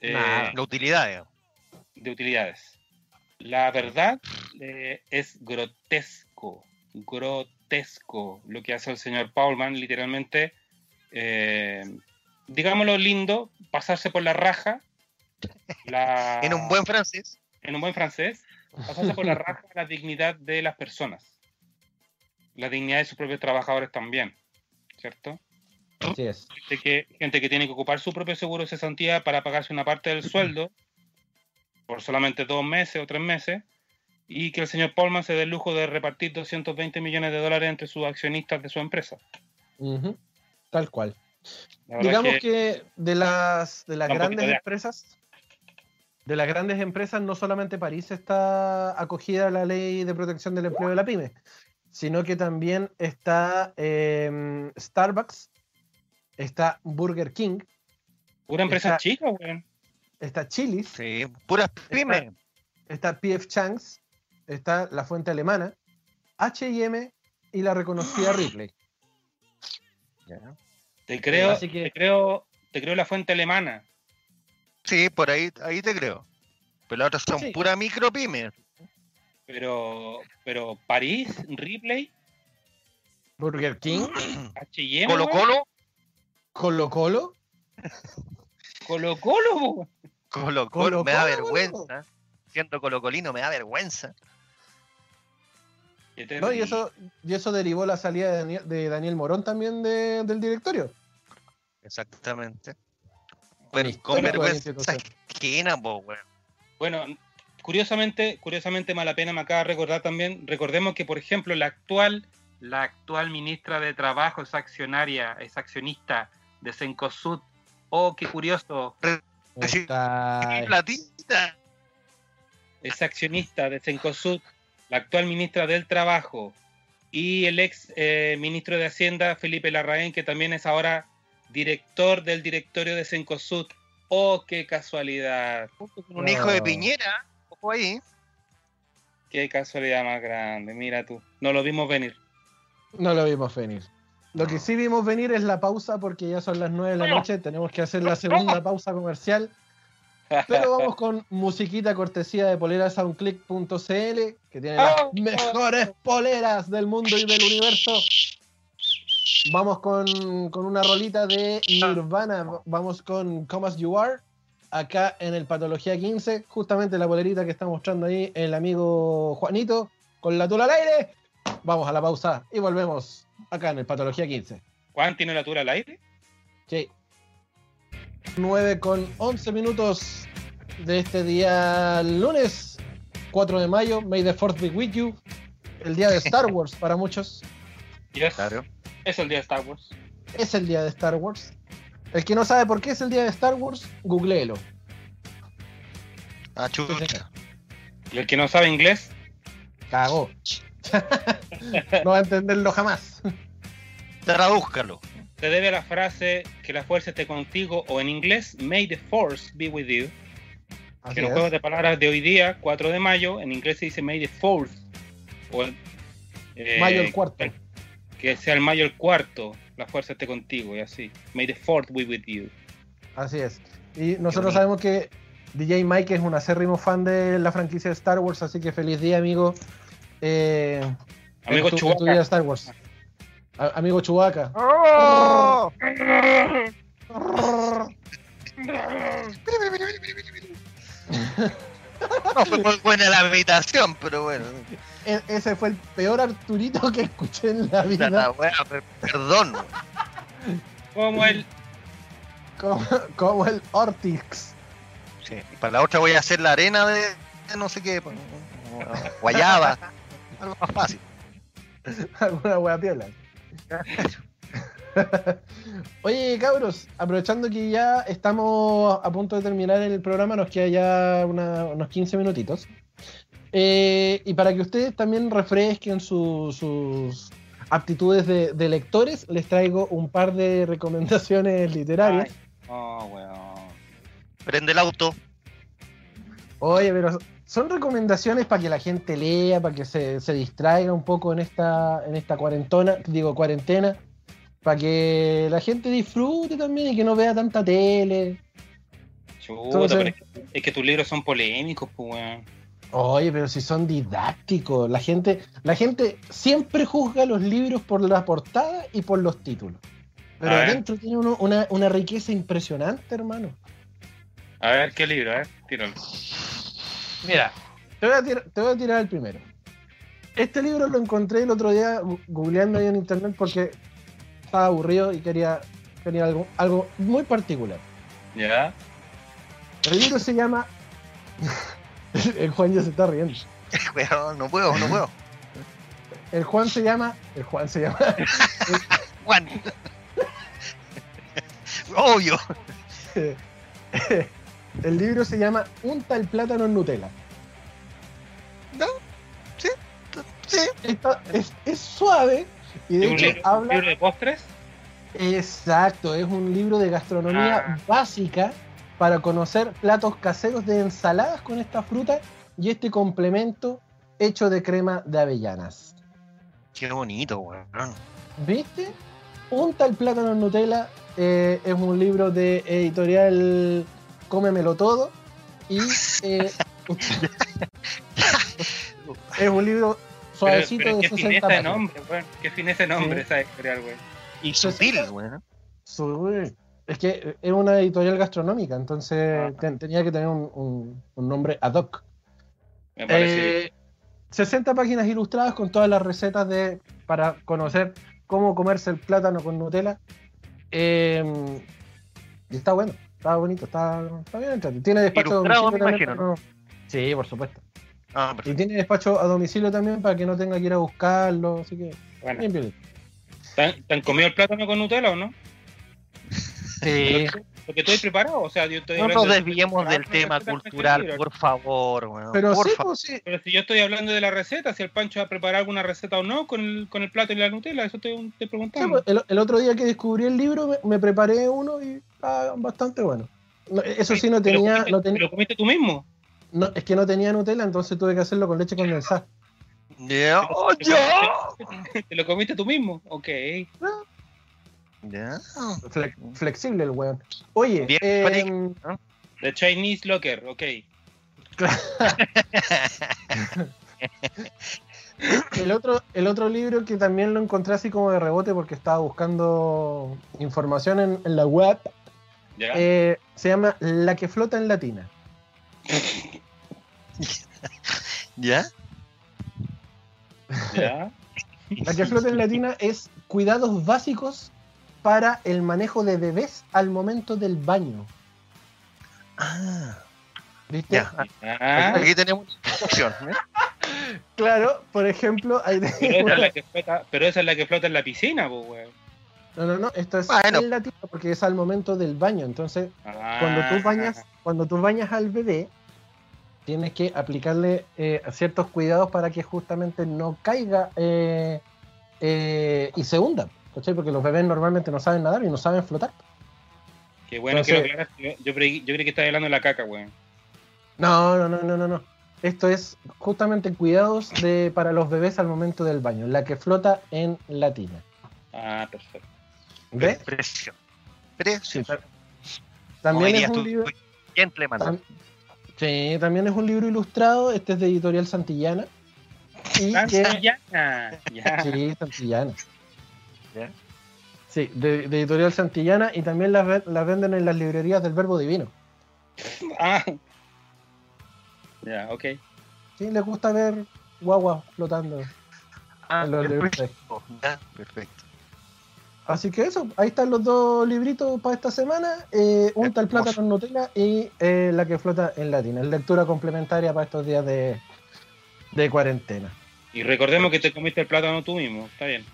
Eh, Nada. La utilidad. de utilidades. La verdad eh, es grotesco, grotesco lo que hace el señor Paulman, literalmente, eh, digámoslo lindo, pasarse por la raja, la- En un buen francés. en un buen francés, pasarse por la raja la dignidad de las personas, la dignidad de sus propios trabajadores también, ¿cierto? Así es. gente que, gente que tiene que ocupar su propio seguro de cesantía para pagarse una parte del sueldo por solamente dos meses o tres meses y que el señor Paulman se dé el lujo de repartir 220 millones de dólares entre sus accionistas de su empresa. Tal cual. Digamos que- que, de las, de las grandes de- empresas, de las grandes empresas, no solamente París está acogida a la ley de protección del empleo de la pyme, sino que también está em, Starbucks, está Burger King, Pura empresa Está- chica, weón. Está Chili's, Sí, puras pymes. está PF Chang's, está la fuente alemana, H&M y la reconocida Ripley. Te creo, Así que- te creo, te creo la fuente alemana. Sí, por ahí, ahí te creo. Pero las otras son Sí. puras micro pymes. Pero, pero París, Ripley, Burger King, H&M, Colo. Colo, Colo Colo, Colo Colo. Colo Colo me da vergüenza. Siendo colocolino me da vergüenza. Y eso, y eso derivó la salida de Daniel, de Daniel Morón también de- del directorio. Exactamente. Pero con vergüenza esquina. Bueno, curiosamente, curiosamente Malapena me acaba de recordar también, recordemos que por ejemplo la actual, la actual ministra de Trabajo es accionaria, es accionista de Cencosud. Oh, qué curioso, Platita. es accionista de Cencosud, la actual ministra del Trabajo y el ex eh, ministro de Hacienda, Felipe Larraín, que también es ahora director del directorio de Cencosud. Oh, qué casualidad, Un hijo de. Piñera. Ojo ahí. qué casualidad más grande, mira tú, no lo vimos venir. No lo vimos venir. Lo que sí vimos venir es la pausa porque ya son las 9 de la noche, tenemos que hacer la segunda pausa comercial. Pero vamos con musiquita cortesía de polerasoundclick.cl, que tiene las mejores poleras del mundo y del universo. Vamos con, una rolita de Nirvana, vamos con Come As You Are, acá en el Patología 15, justamente la polerita que está mostrando ahí el amigo Juanito, con la tula al aire. Vamos a la pausa y volvemos acá en el Patología 15. ¿Juan tiene la tula al aire? Sí. 9 con 11 minutos de este día lunes 4 de mayo. May the 4th be with you. El día de Star Wars para muchos. Yes. Es el día de Star Wars. Es el día de Star Wars. El que no sabe por qué es el día de Star Wars, googleelo. Ah, chucha. ¿Y el que no sabe inglés? Cagó. no va a entenderlo jamás. Tradúzcalo. Se debe a la frase que la fuerza esté contigo o en inglés, May the force be with you. que en los juegos de palabras de hoy día, 4 de mayo, en inglés se dice May the fourth. O eh, mayo el cuarto. Que sea el mayo el cuarto, la fuerza esté contigo y así. May the fourth be with you. Así es. Y nosotros sabemos que DJ Mike es un acérrimo fan de la franquicia de Star Wars, así que feliz día, amigo. Eh, amigo Chewbacca. Star Wars. amigo Chewbacca. ¡Oh! No fue muy buena la habitación, pero bueno. E-, ese fue el peor Arturito que escuché en la vida. perdón. Como el. Como, como, el Ortix. Sí, para la otra voy a hacer la arena de no sé qué. Guayaba. Algo más fácil. Alguna hueá piola. Oye, cabros, aprovechando que ya estamos a punto de terminar el programa, nos queda ya unos 15 minutitos. Eh, y para que ustedes también refresquen sus aptitudes de, lectores, les traigo un par de recomendaciones literarias. oh, weón. Prende el auto. Oye, pero son recomendaciones para que la gente lea, para que se, se, distraiga un poco en esta, en esta cuarentona, digo cuarentena, para que la gente disfrute también y que no vea tanta tele. Chuta, es, que, tus libros son polémicos, pues weón. Oye, pero si son didácticos, la gente, la gente siempre juzga los libros por la portada y por los títulos. Pero adentro tiene uno, una, una riqueza impresionante, hermano. A ver, ¿qué libro? A ver, tíralo. Mira, te voy, a tirar, el primero. Este libro lo encontré el otro día googleando ahí en internet porque estaba aburrido y quería, quería algo, algo muy particular. ¿Ya? El libro se llama. el Juan ya se está riendo. no puedo, no puedo. El Juan se llama. El Juan se llama. Juan. Obvio. El libro se llama Un tal plátano en Nutella. ¿No? Sí, sí. es, suave y de hecho libro, habla. libro de postres? Exacto, es un libro de gastronomía ah. básica para conocer platos caseros de ensaladas con esta fruta y este complemento hecho de crema de avellanas. Qué bonito, weón. ¿Viste? Un tal plátano en Nutella eh, es un libro de editorial cómemelo todo. Y eh, es un libro suavecito pero, pero de 60 fineza nombre, bueno, qué fineza nombre esa editorial, güey. Y sutil, güey. Es que es una editorial gastronómica, entonces ah. tenía que tener un, un, nombre ad hoc. Me parece. Eh, 60 páginas ilustradas con todas las recetas de para conocer cómo comerse el plátano con Nutella. Eh, y está bueno. Está bonito, está, está bien Tiene despacho a domicilio también. Sí, por supuesto. Ah, y tiene despacho a domicilio también para que no tenga que ir a buscarlo, así que bueno. bien, bien. ¿Te han comido el plátano con Nutella o no? Sí. Porque estoy preparado, o sea, yo estoy No nos desviemos del tema cultural, por favor, Pero, por sí, favor. Pues sí. Pero si yo estoy hablando de la receta, si el Pancho va a preparar alguna receta o no con el, con el plato y la Nutella, eso estoy, preguntando. Pues, el, otro día que descubrí el libro, me, preparé uno y está bastante bueno. eso sí, no tenía. ¿Lo comiste, no ¿Lo comiste tú mismo? No, es que no tenía Nutella, entonces tuve que hacerlo con leche condensada. Yeah. Oh, ¿Te lo comiste tú mismo? Ok. Ya. flexible el weón. Oye, Bien, eh, The Chinese Locker, ok. el, otro, el otro libro que también lo encontré así como de rebote porque estaba buscando información en, la web eh, se llama La que flota en latina. ¿Ya? ¿Ya? La que flota en latina es cuidados básicos para el manejo de bebés al momento del baño. Ah. ¿Viste? Ah. Aquí tenemos una opción. ¿eh? Claro, por ejemplo, hay pero, esa es la que flota, pero esa es la que flota en la piscina, pues, No, no, no, esto es en la porque es al momento del baño. Entonces, cuando tú bañas, ah. cuando tú bañas al bebé, tienes que aplicarle eh, ciertos cuidados para que justamente no caiga eh, eh, y se hunda. Porque los bebés normalmente no saben nadar y no saben flotar. Qué bueno que lo Yo, yo, creí, que estaba hablando de la caca, weón. No, no, no, no, no, no. Esto es justamente cuidados de, para los bebés al momento del baño, la que flota en latina. Ah, perfecto. ¿Ves? Precio. Precio. también es un libro. sí, también es un libro ilustrado. Este es de Editorial Santillana. Santillana. Sí, Santillana. Sí, de, Editorial Santillana y también las, las venden en las librerías del Verbo Divino. Ah, ya, ok. Sí, les gusta ver guagua flotando ah, en los perfecto. perfecto. Así que eso, ahí están los dos libritos para esta semana. Eh, un tal plata con Nutella y eh, la que flota en latina. Lectura complementaria para estos días de, de cuarentena. Y recordemos que te comiste el plátano tú mismo, está bien.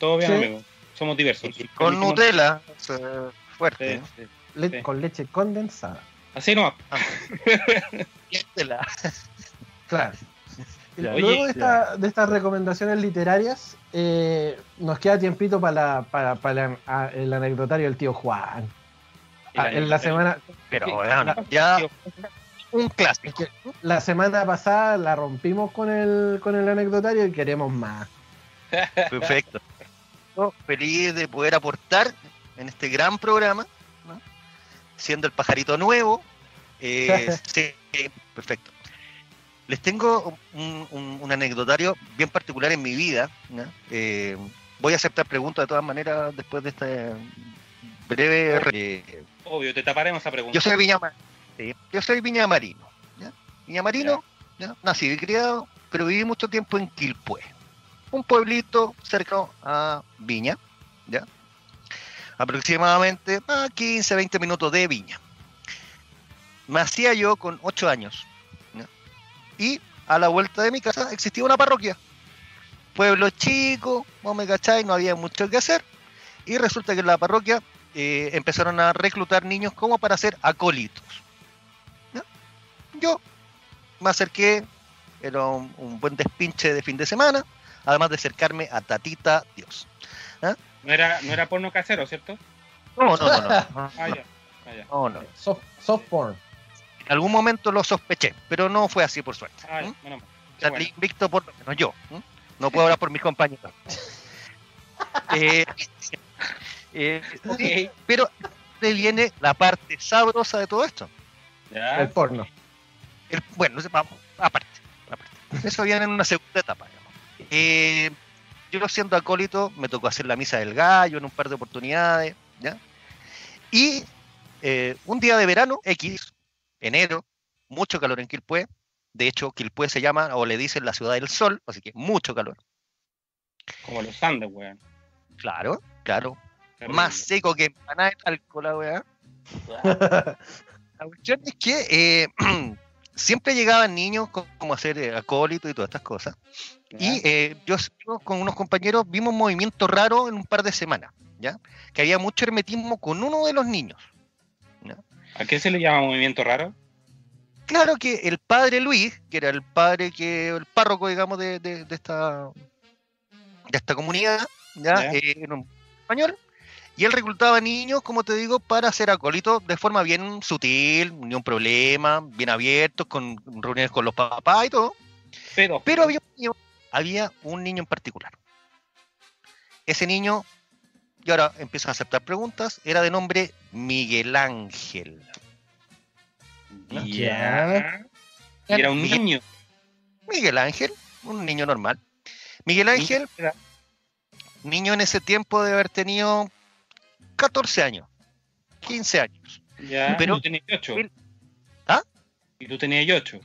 Todo bien, amigo. Somos diversos. con Nutella, fuerte. Con leche condensada. Así no. Ah. claro. Luego de, estas recomendaciones literarias, eh, nos queda tiempito para, para, para el anecdotario del tío Juan. Ah, en la semana. Pero ya un clásico. la semana pasada la rompimos con el, con el anecdotario y queremos más. Perfecto. Feliz de poder aportar en este gran programa siendo el pajarito nuevo. Eh, sí, perfecto. Les tengo un, anecdotario bien particular en mi vida. Eh, voy a aceptar preguntas de todas maneras después de este breve. Obvio, te taparemos esa pregunta. Yo soy Viña, yo soy Viña Marino. Viña Marino, nací y criado, pero viví mucho tiempo en Quilpué, un pueblito cercano a Viña. ¿ya? aproximadamente a 15, 20 minutos de Viña. Me hacía yo con 8 años. Y a la vuelta de mi casa existía una parroquia. Pueblo chico, no me cacháis, no había mucho que hacer. Y resulta que en la parroquia eh, empezaron a reclutar niños como para ser acólitos. Yo me acerqué, era un, buen despinche de fin de semana, además de acercarme a Tatita Dios. No era, no era porno casero, ¿cierto? No, no, no. no. ah, ya. Ah, ya. No, no. Soft, soft, porn. En algún momento lo sospeché, pero no fue así por suerte. Ah, ¿Mm? bueno, bueno. invicto por lo menos yo. ¿Mm? No puedo hablar por mis compañeros. eh, eh, pero de viene la parte sabrosa de todo esto. El porno. El, bueno, vamos, aparte, aparte. Eso viene en una segunda etapa. Eh, yo siendo acólito me tocó hacer la misa del gallo en un par de oportunidades, ¿ya? Y eh, un día de verano, X, enero, mucho calor en Quilpué. De hecho, Quilpué se llama, o le dicen la ciudad del sol, así que mucho calor. Como los Andes, weón. Claro, claro. Más seco que empanada de talco, la weá. la cuestión es que eh, siempre llegaban niños como a hacer eh, acólito y todas estas cosas. Y eh, yo con unos compañeros vimos un movimiento raro en un par de semanas, ¿ya? Que había mucho hermetismo con uno de los niños. ¿A qué se le llama movimiento raro? Claro que el padre Luis, que era el padre que, el párroco, digamos, de, de, esta de esta comunidad, ya, eh, era un español, y él reclutaba niños, como te digo, para hacer acólitos de forma bien sutil, ni un problema, bien abiertos, con reuniones con los papás y todo. Pero, había, un niño, había un niño en particular. Ese niño y ahora empieza a aceptar preguntas, era de nombre Miguel Ángel. Ya. Era un niño. Miguel Ángel, un niño normal. Miguel Ángel, niño en ese tiempo de haber tenido 14 años, 15 años. Ya, pero tú tenías 8. ¿Ah? Y tú tenías 8.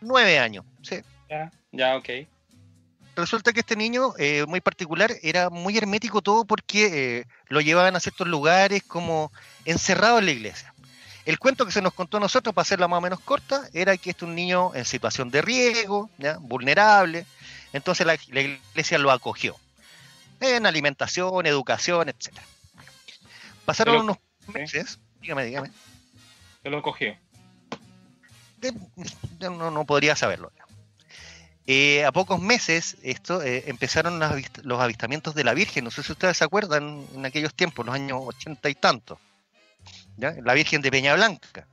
9 años, sí. Ya, ya, ok. Resulta que este niño, eh, muy particular, era muy hermético todo porque eh, lo llevaban a ciertos lugares como encerrado en la iglesia. El cuento que se nos contó a nosotros, para hacerla más o menos corta, era que este es un niño en situación de riesgo, vulnerable, entonces la, iglesia lo acogió en alimentación, educación, etc. Pasaron unos meses, dígame, dígame. ¿Se lo acogió? no, no podría saberlo. Eh, a pocos meses esto eh, empezaron los, avistamientos de la Virgen. No sé si ustedes se acuerdan en aquellos tiempos, los años ochenta y tantos. La Virgen de Peña Blanca.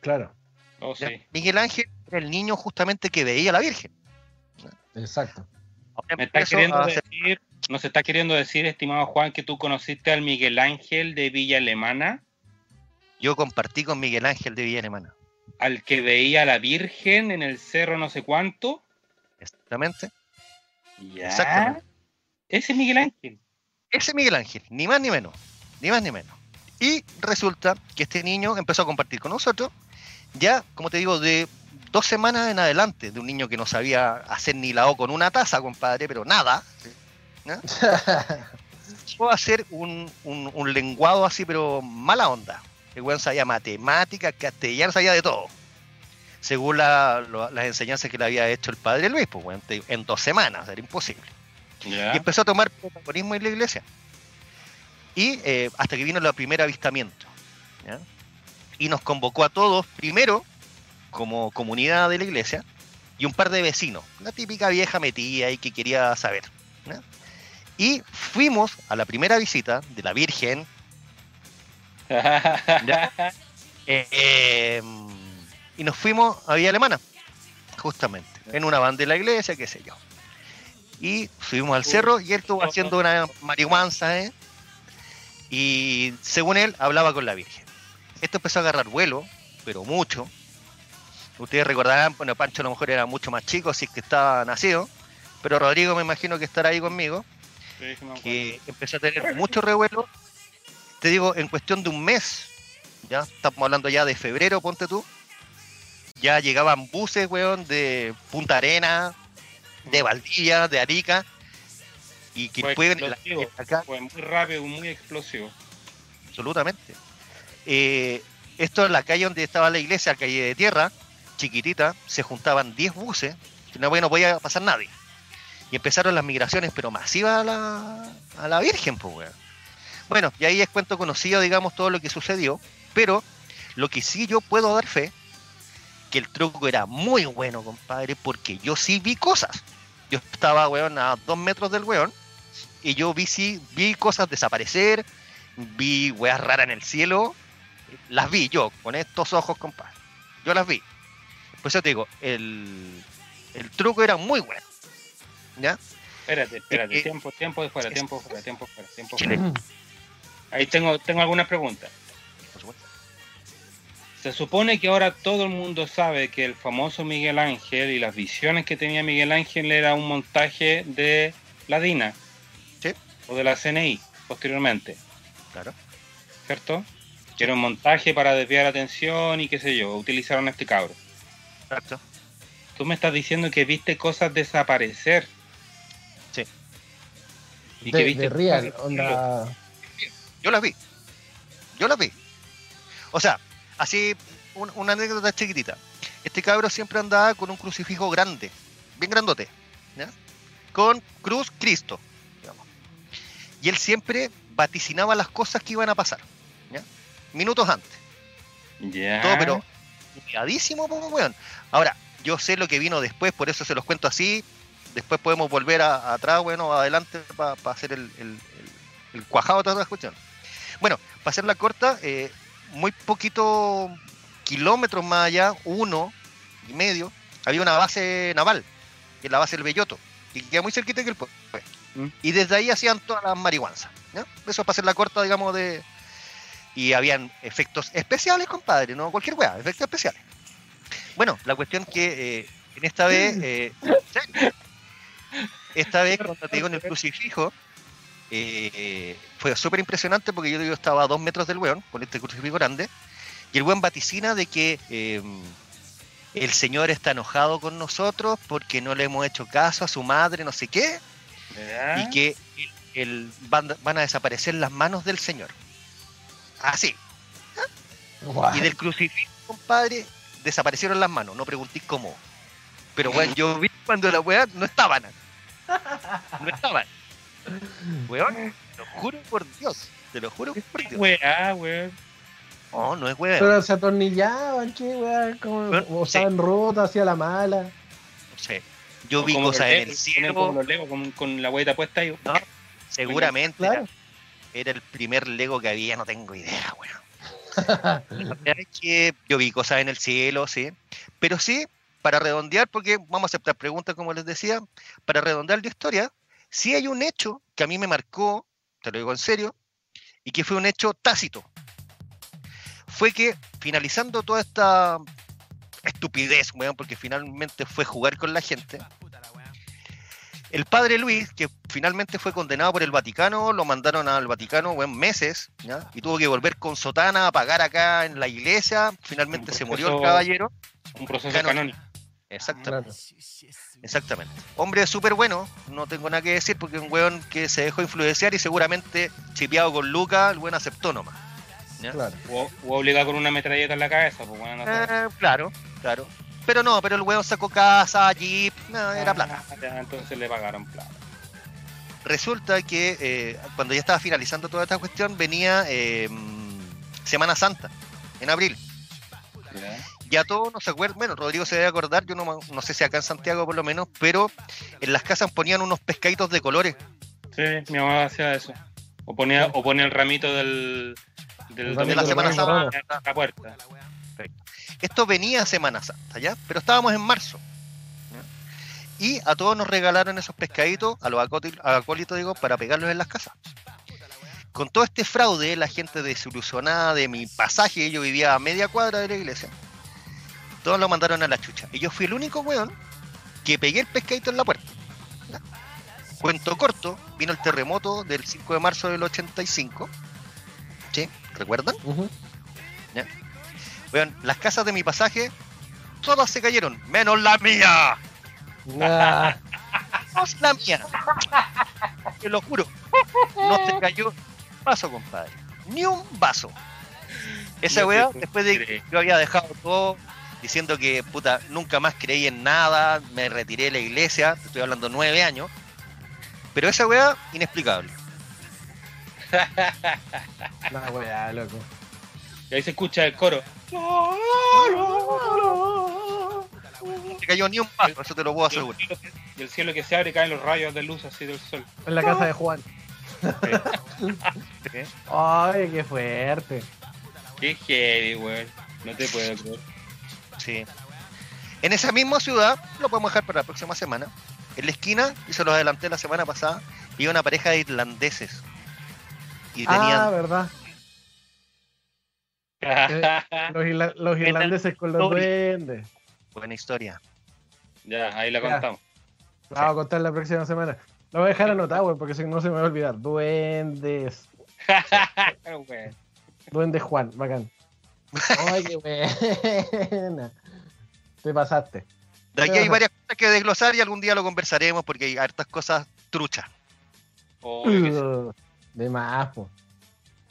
Claro. Oh, Miguel Ángel era el niño justamente que veía a la Virgen. Exacto. ¿Me está queriendo decir, ¿Nos está queriendo decir, estimado Juan, que tú conociste al Miguel Ángel de Villa Alemana? Yo compartí con Miguel Ángel de Villa Alemana. ¿Al que veía a la Virgen en el cerro no sé cuánto? Exactamente. Ya. Exactamente. Ese Miguel Ángel. Ese Miguel Ángel, ni más ni menos. Ni más ni menos. Y resulta que este niño empezó a compartir con nosotros, ya, como te digo, de dos semanas en adelante, de un niño que no sabía hacer ni la O con una taza, compadre, pero nada. ¿No? a hacer un, un, lenguado así, pero mala onda. El weón sabía matemáticas, castellano, sabía de todo. Según las enseñanzas que le había hecho el padre Luis, pues, en dos semanas, era imposible. Y empezó a tomar protagonismo en la iglesia y eh, hasta que vino el primer avistamiento. Y nos convocó a todos, primero, como comunidad de la iglesia, y un par de vecinos, la típica vieja metida y que quería saber. Y fuimos a la primera visita de la Virgen. Eh, y nos fuimos a Villa Alemana, justamente, en una banda de la iglesia, qué sé yo. Y subimos al cerro y él estuvo haciendo una marihuana, ¿eh? Y según él, hablaba con la Virgen. Esto empezó a agarrar vuelo, pero mucho. Ustedes recordarán, bueno, Pancho a lo mejor era mucho más chico, así que estaba nacido. Pero Rodrigo me imagino que estará ahí conmigo. Que empezó a tener mucho revuelo. Te digo, en cuestión de un mes, ya estamos hablando ya de febrero, ponte tú. Ya llegaban buses, weón, de Punta Arena, de Valdivia, de Arica, y que fue, acá, fue muy rápido, muy explosivo. Absolutamente. Eh, esto en la calle donde estaba la iglesia, calle de tierra, chiquitita, se juntaban 10 buses, que no, no podía pasar nadie. Y empezaron las migraciones, pero masivas a la, la Virgen, pues, Bueno, y ahí es cuento conocido, digamos, todo lo que sucedió, pero lo que sí yo puedo dar fe, que el truco era muy bueno, compadre, porque yo sí vi cosas. Yo estaba, weón, a dos metros del weón, y yo vi, sí, vi cosas desaparecer, vi weas raras en el cielo, las vi yo, con estos ojos, compadre. Yo las vi. Por eso te digo, el, el truco era muy bueno. ¿Ya? Espérate, espérate, tiempo, tiempo de fuera, tiempo fuera, tiempo fuera, tiempo fuera. Ahí tengo, tengo algunas preguntas. Se supone que ahora todo el mundo sabe que el famoso Miguel Ángel y las visiones que tenía Miguel Ángel era un montaje de la DINA o de la CNI posteriormente. Claro. ¿Cierto? Que era un montaje para desviar la atención y qué sé yo, utilizaron a este cabro. Exacto. Tú me estás diciendo que viste cosas desaparecer. Que viste real, onda... Yo las vi. Yo las vi. O sea, así, una anécdota chiquitita. Este cabro siempre andaba con un crucifijo grande, bien grandote, ¿ya? con cruz Cristo. Y él siempre vaticinaba las cosas que iban a pasar. Minutos antes. Ya. Todo, pero cuidadísimo, weón. Ahora, yo sé lo que vino después, por eso se los cuento así. Después podemos volver atrás, bueno, adelante para hacer el, el, cuajado de todas las cuestiones. Bueno, para hacer la corta, eh, muy poquito kilómetros más allá, uno y medio, había una base naval, que es la base del Belloto, y que queda muy cerquita que el pueblo. Y desde ahí hacían todas las marihuanas. ¿ya? Eso es para hacer la corta, digamos, de. Y habían efectos especiales, compadre, no cualquier weá, efectos especiales. Bueno, la cuestión que eh, en esta vez. eh, esta vez, cuando te digo en el crucifijo, eh, fue súper impresionante porque yo, yo estaba a dos metros del weón, con este crucifijo grande, y el weón vaticina de que eh, el Señor está enojado con nosotros porque no le hemos hecho caso a su madre, no sé qué, y que el- el- van, van a desaparecer las manos del Señor. Así. Y del crucifijo, compadre, desaparecieron las manos. No preguntéis cómo. Pero bueno, yo vi cuando la weá no estaban. No estaban. Weón, te lo juro por Dios. Te lo juro por Dios. Weá, weón. No, no es weón. Pero se atornillaban, che, weón. Como, Bueno, o sí. estaban rotas hacia la mala. No sé. Yo vi cosas en el cielo. los Legos, con, con la hueta puesta ahí. Seguramente Claro. era, era el primer Lego que había, no tengo idea, weón. La verdad es que yo vi cosas en el cielo, sí. Pero sí, para redondear, porque vamos a aceptar preguntas, como les decía, para redondear la historia, sí hay un hecho que a mí me marcó, te lo digo en serio, y que fue un hecho tácito. Fue que finalizando toda esta estupidez, weón, porque finalmente fue jugar con la gente, el padre Luis, que finalmente fue condenado por el Vaticano, lo mandaron al Vaticano weón, meses, ¿ya? y tuvo que volver con sotana a pagar acá en la iglesia. Finalmente se murió el caballero. Un proceso Canónico. canónico. Exactamente. Claro. Exactamente. Hombre súper bueno, no tengo nada que decir porque es un weón que se dejó influenciar y seguramente chipeado con Luca, el buen aceptó nomás. ¿ya? Claro. O, o obligado con una metralleta en la cabeza, pues bueno, no. Eh, claro, claro. Pero no, pero el weón sacó casa, jeep, no, era plata. Ah, ya, entonces le pagaron plata. Resulta que eh, cuando ya estaba finalizando toda esta cuestión venía eh, Semana Santa, en abril. ¿ya? Ya todos no se acuerdan, bueno, Rodrigo se debe acordar, yo no, no sé si acá en Santiago por lo menos, pero en las casas ponían unos pescaditos de colores. Sí, mi mamá hacía eso. O ponía, o ponía el ramito del, del El de la Semana Santa. a la puerta. Esto venía Semana Santa, ¿ya? Pero estábamos en marzo. Y a todos nos regalaron esos pescaditos, a los a acólitos, digo, para pegarlos en las casas. Con todo este fraude, la gente desilusionada de mi pasaje, yo vivía a media cuadra de la iglesia, todos lo mandaron a la chucha. Y yo fui el único weón que pegué el pescadito en la puerta. ¿ya? Cuento corto, vino el terremoto del 5 de marzo del 85. ¿Sí? ¿Recuerdan? Ujú. Weón, las casas de mi pasaje, todas se cayeron, menos la mía. Ah, Menos la mía. Te lo juro. No se cayó un vaso, compadre. Ni un vaso. Esa No weá, después de que yo había dejado todo, diciendo que puta, nunca más creí en nada, me retiré de la iglesia, te estoy hablando nueve años. Pero esa weá, inexplicable. la weá, loco. Y ahí se escucha el coro. No se cayó ni un vaso, eso te lo puedo Y el, asegurar. cielo, y el cielo que se abre caen los rayos de luz así del sol. En la casa de Juan. Ay, qué fuerte. Qué heavy, weón. No te puedo creer. Sí. En esa misma ciudad, lo podemos dejar para la próxima semana. En la esquina, y se los adelanté la semana pasada, había una pareja de irlandeses. Y Ah, tenían. verdad. Los, irla- los irlandeses con los Story. duendes. Buena historia. ya, ahí la Ya. contamos. La vamos a contar la próxima semana. Lo voy a dejar anotado, güey, porque si no se me va a olvidar. Duendes. Weón. Duendes Juan, bacán. Ay, qué buena. Te pasaste. De aquí hay varias cosas que desglosar y algún día lo conversaremos porque hay hartas cosas truchas. Uh, de más, po.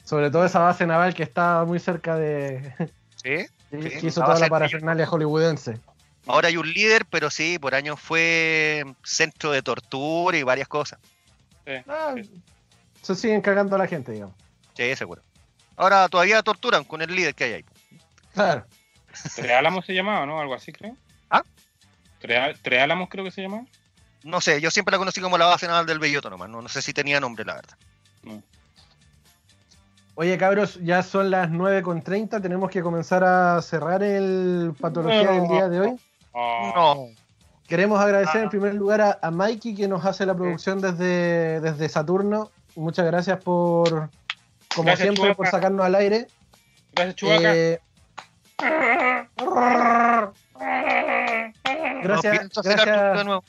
Sobre todo esa base naval que estaba muy cerca de. ¿Sí? que hizo toda la de- parafernalia hollywoodense. Ahora hay un líder, pero sí, por años fue centro de tortura y varias cosas. Sí, Ah, sí. se siguen cagando a la gente, digamos. Sí, seguro. Ahora todavía torturan con el líder que hay ahí. Claro. Treálamos se llamaba, ¿no? Algo así, creo. ¿Ah? Trea- Treálamos creo que se llamaba. No sé, yo siempre la conocí como la base naval del Belloto nomás. No, no sé si tenía nombre, la verdad. Oye, cabros, ya son las 9.30. Tenemos que comenzar a cerrar el patología del día de hoy. Oh, No. Queremos agradecer Ah. en primer lugar a, a Mikey que nos hace la producción desde, desde Saturno muchas gracias por, como siempre, por sacarnos al aire. Gracias, Chubaca. Eh, gracias, gracias.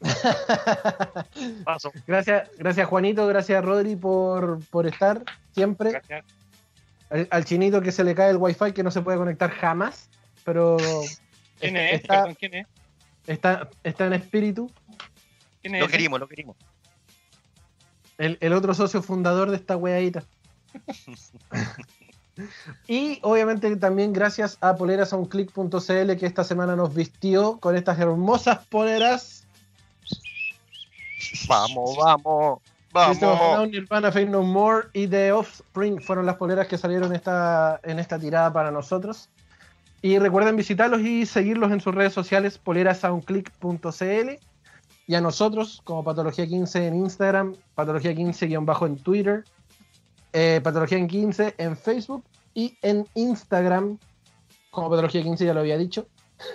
gracias, gracias Juanito, gracias Rodri por, por estar siempre. Gracias. Al, chinito que se le cae el wifi que no se puede conectar jamás, pero ¿Quién es? Está, ¿quién es? Está, está en espíritu. ¿Quién es lo querimos, lo querimos. El, el, otro socio fundador de esta weadita. y obviamente también gracias a polerasaunclick.cl que esta semana nos vistió con estas hermosas poleras. Vamos, vamos. Vamos. Nirvana, No More y The Offspring fueron las poleras que salieron esta, en esta tirada para nosotros. Y recuerden visitarlos y seguirlos en sus redes sociales, polerasoundclick.cl. Y a nosotros, como Patología 15 en Instagram, Patología 15- en Twitter, eh, Patología 15 en Facebook y en Instagram, como Patología 15 ya lo había dicho.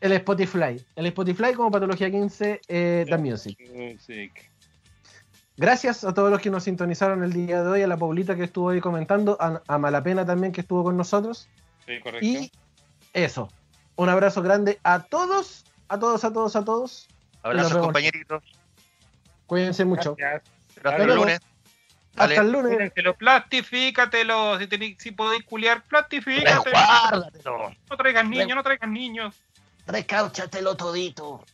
el, Spotify. El Spotify como Patología 15 eh, The Music. Gracias a todos los que nos sintonizaron el día de hoy, a la Paulita que estuvo ahí comentando, a, Malapena también que estuvo con nosotros. Sí, correcto. Y eso. Un abrazo grande a todos, a todos, a todos, a todos. Abrazos, compañeritos. Cuídense mucho. Gracias. Hasta el lunes. Hasta el lunes. Plastifícatelo. Si, si podéis culiar, plastifícatelo. Guárdatelo. No traigas niños, no traigas niños. Recáuchatelo todito.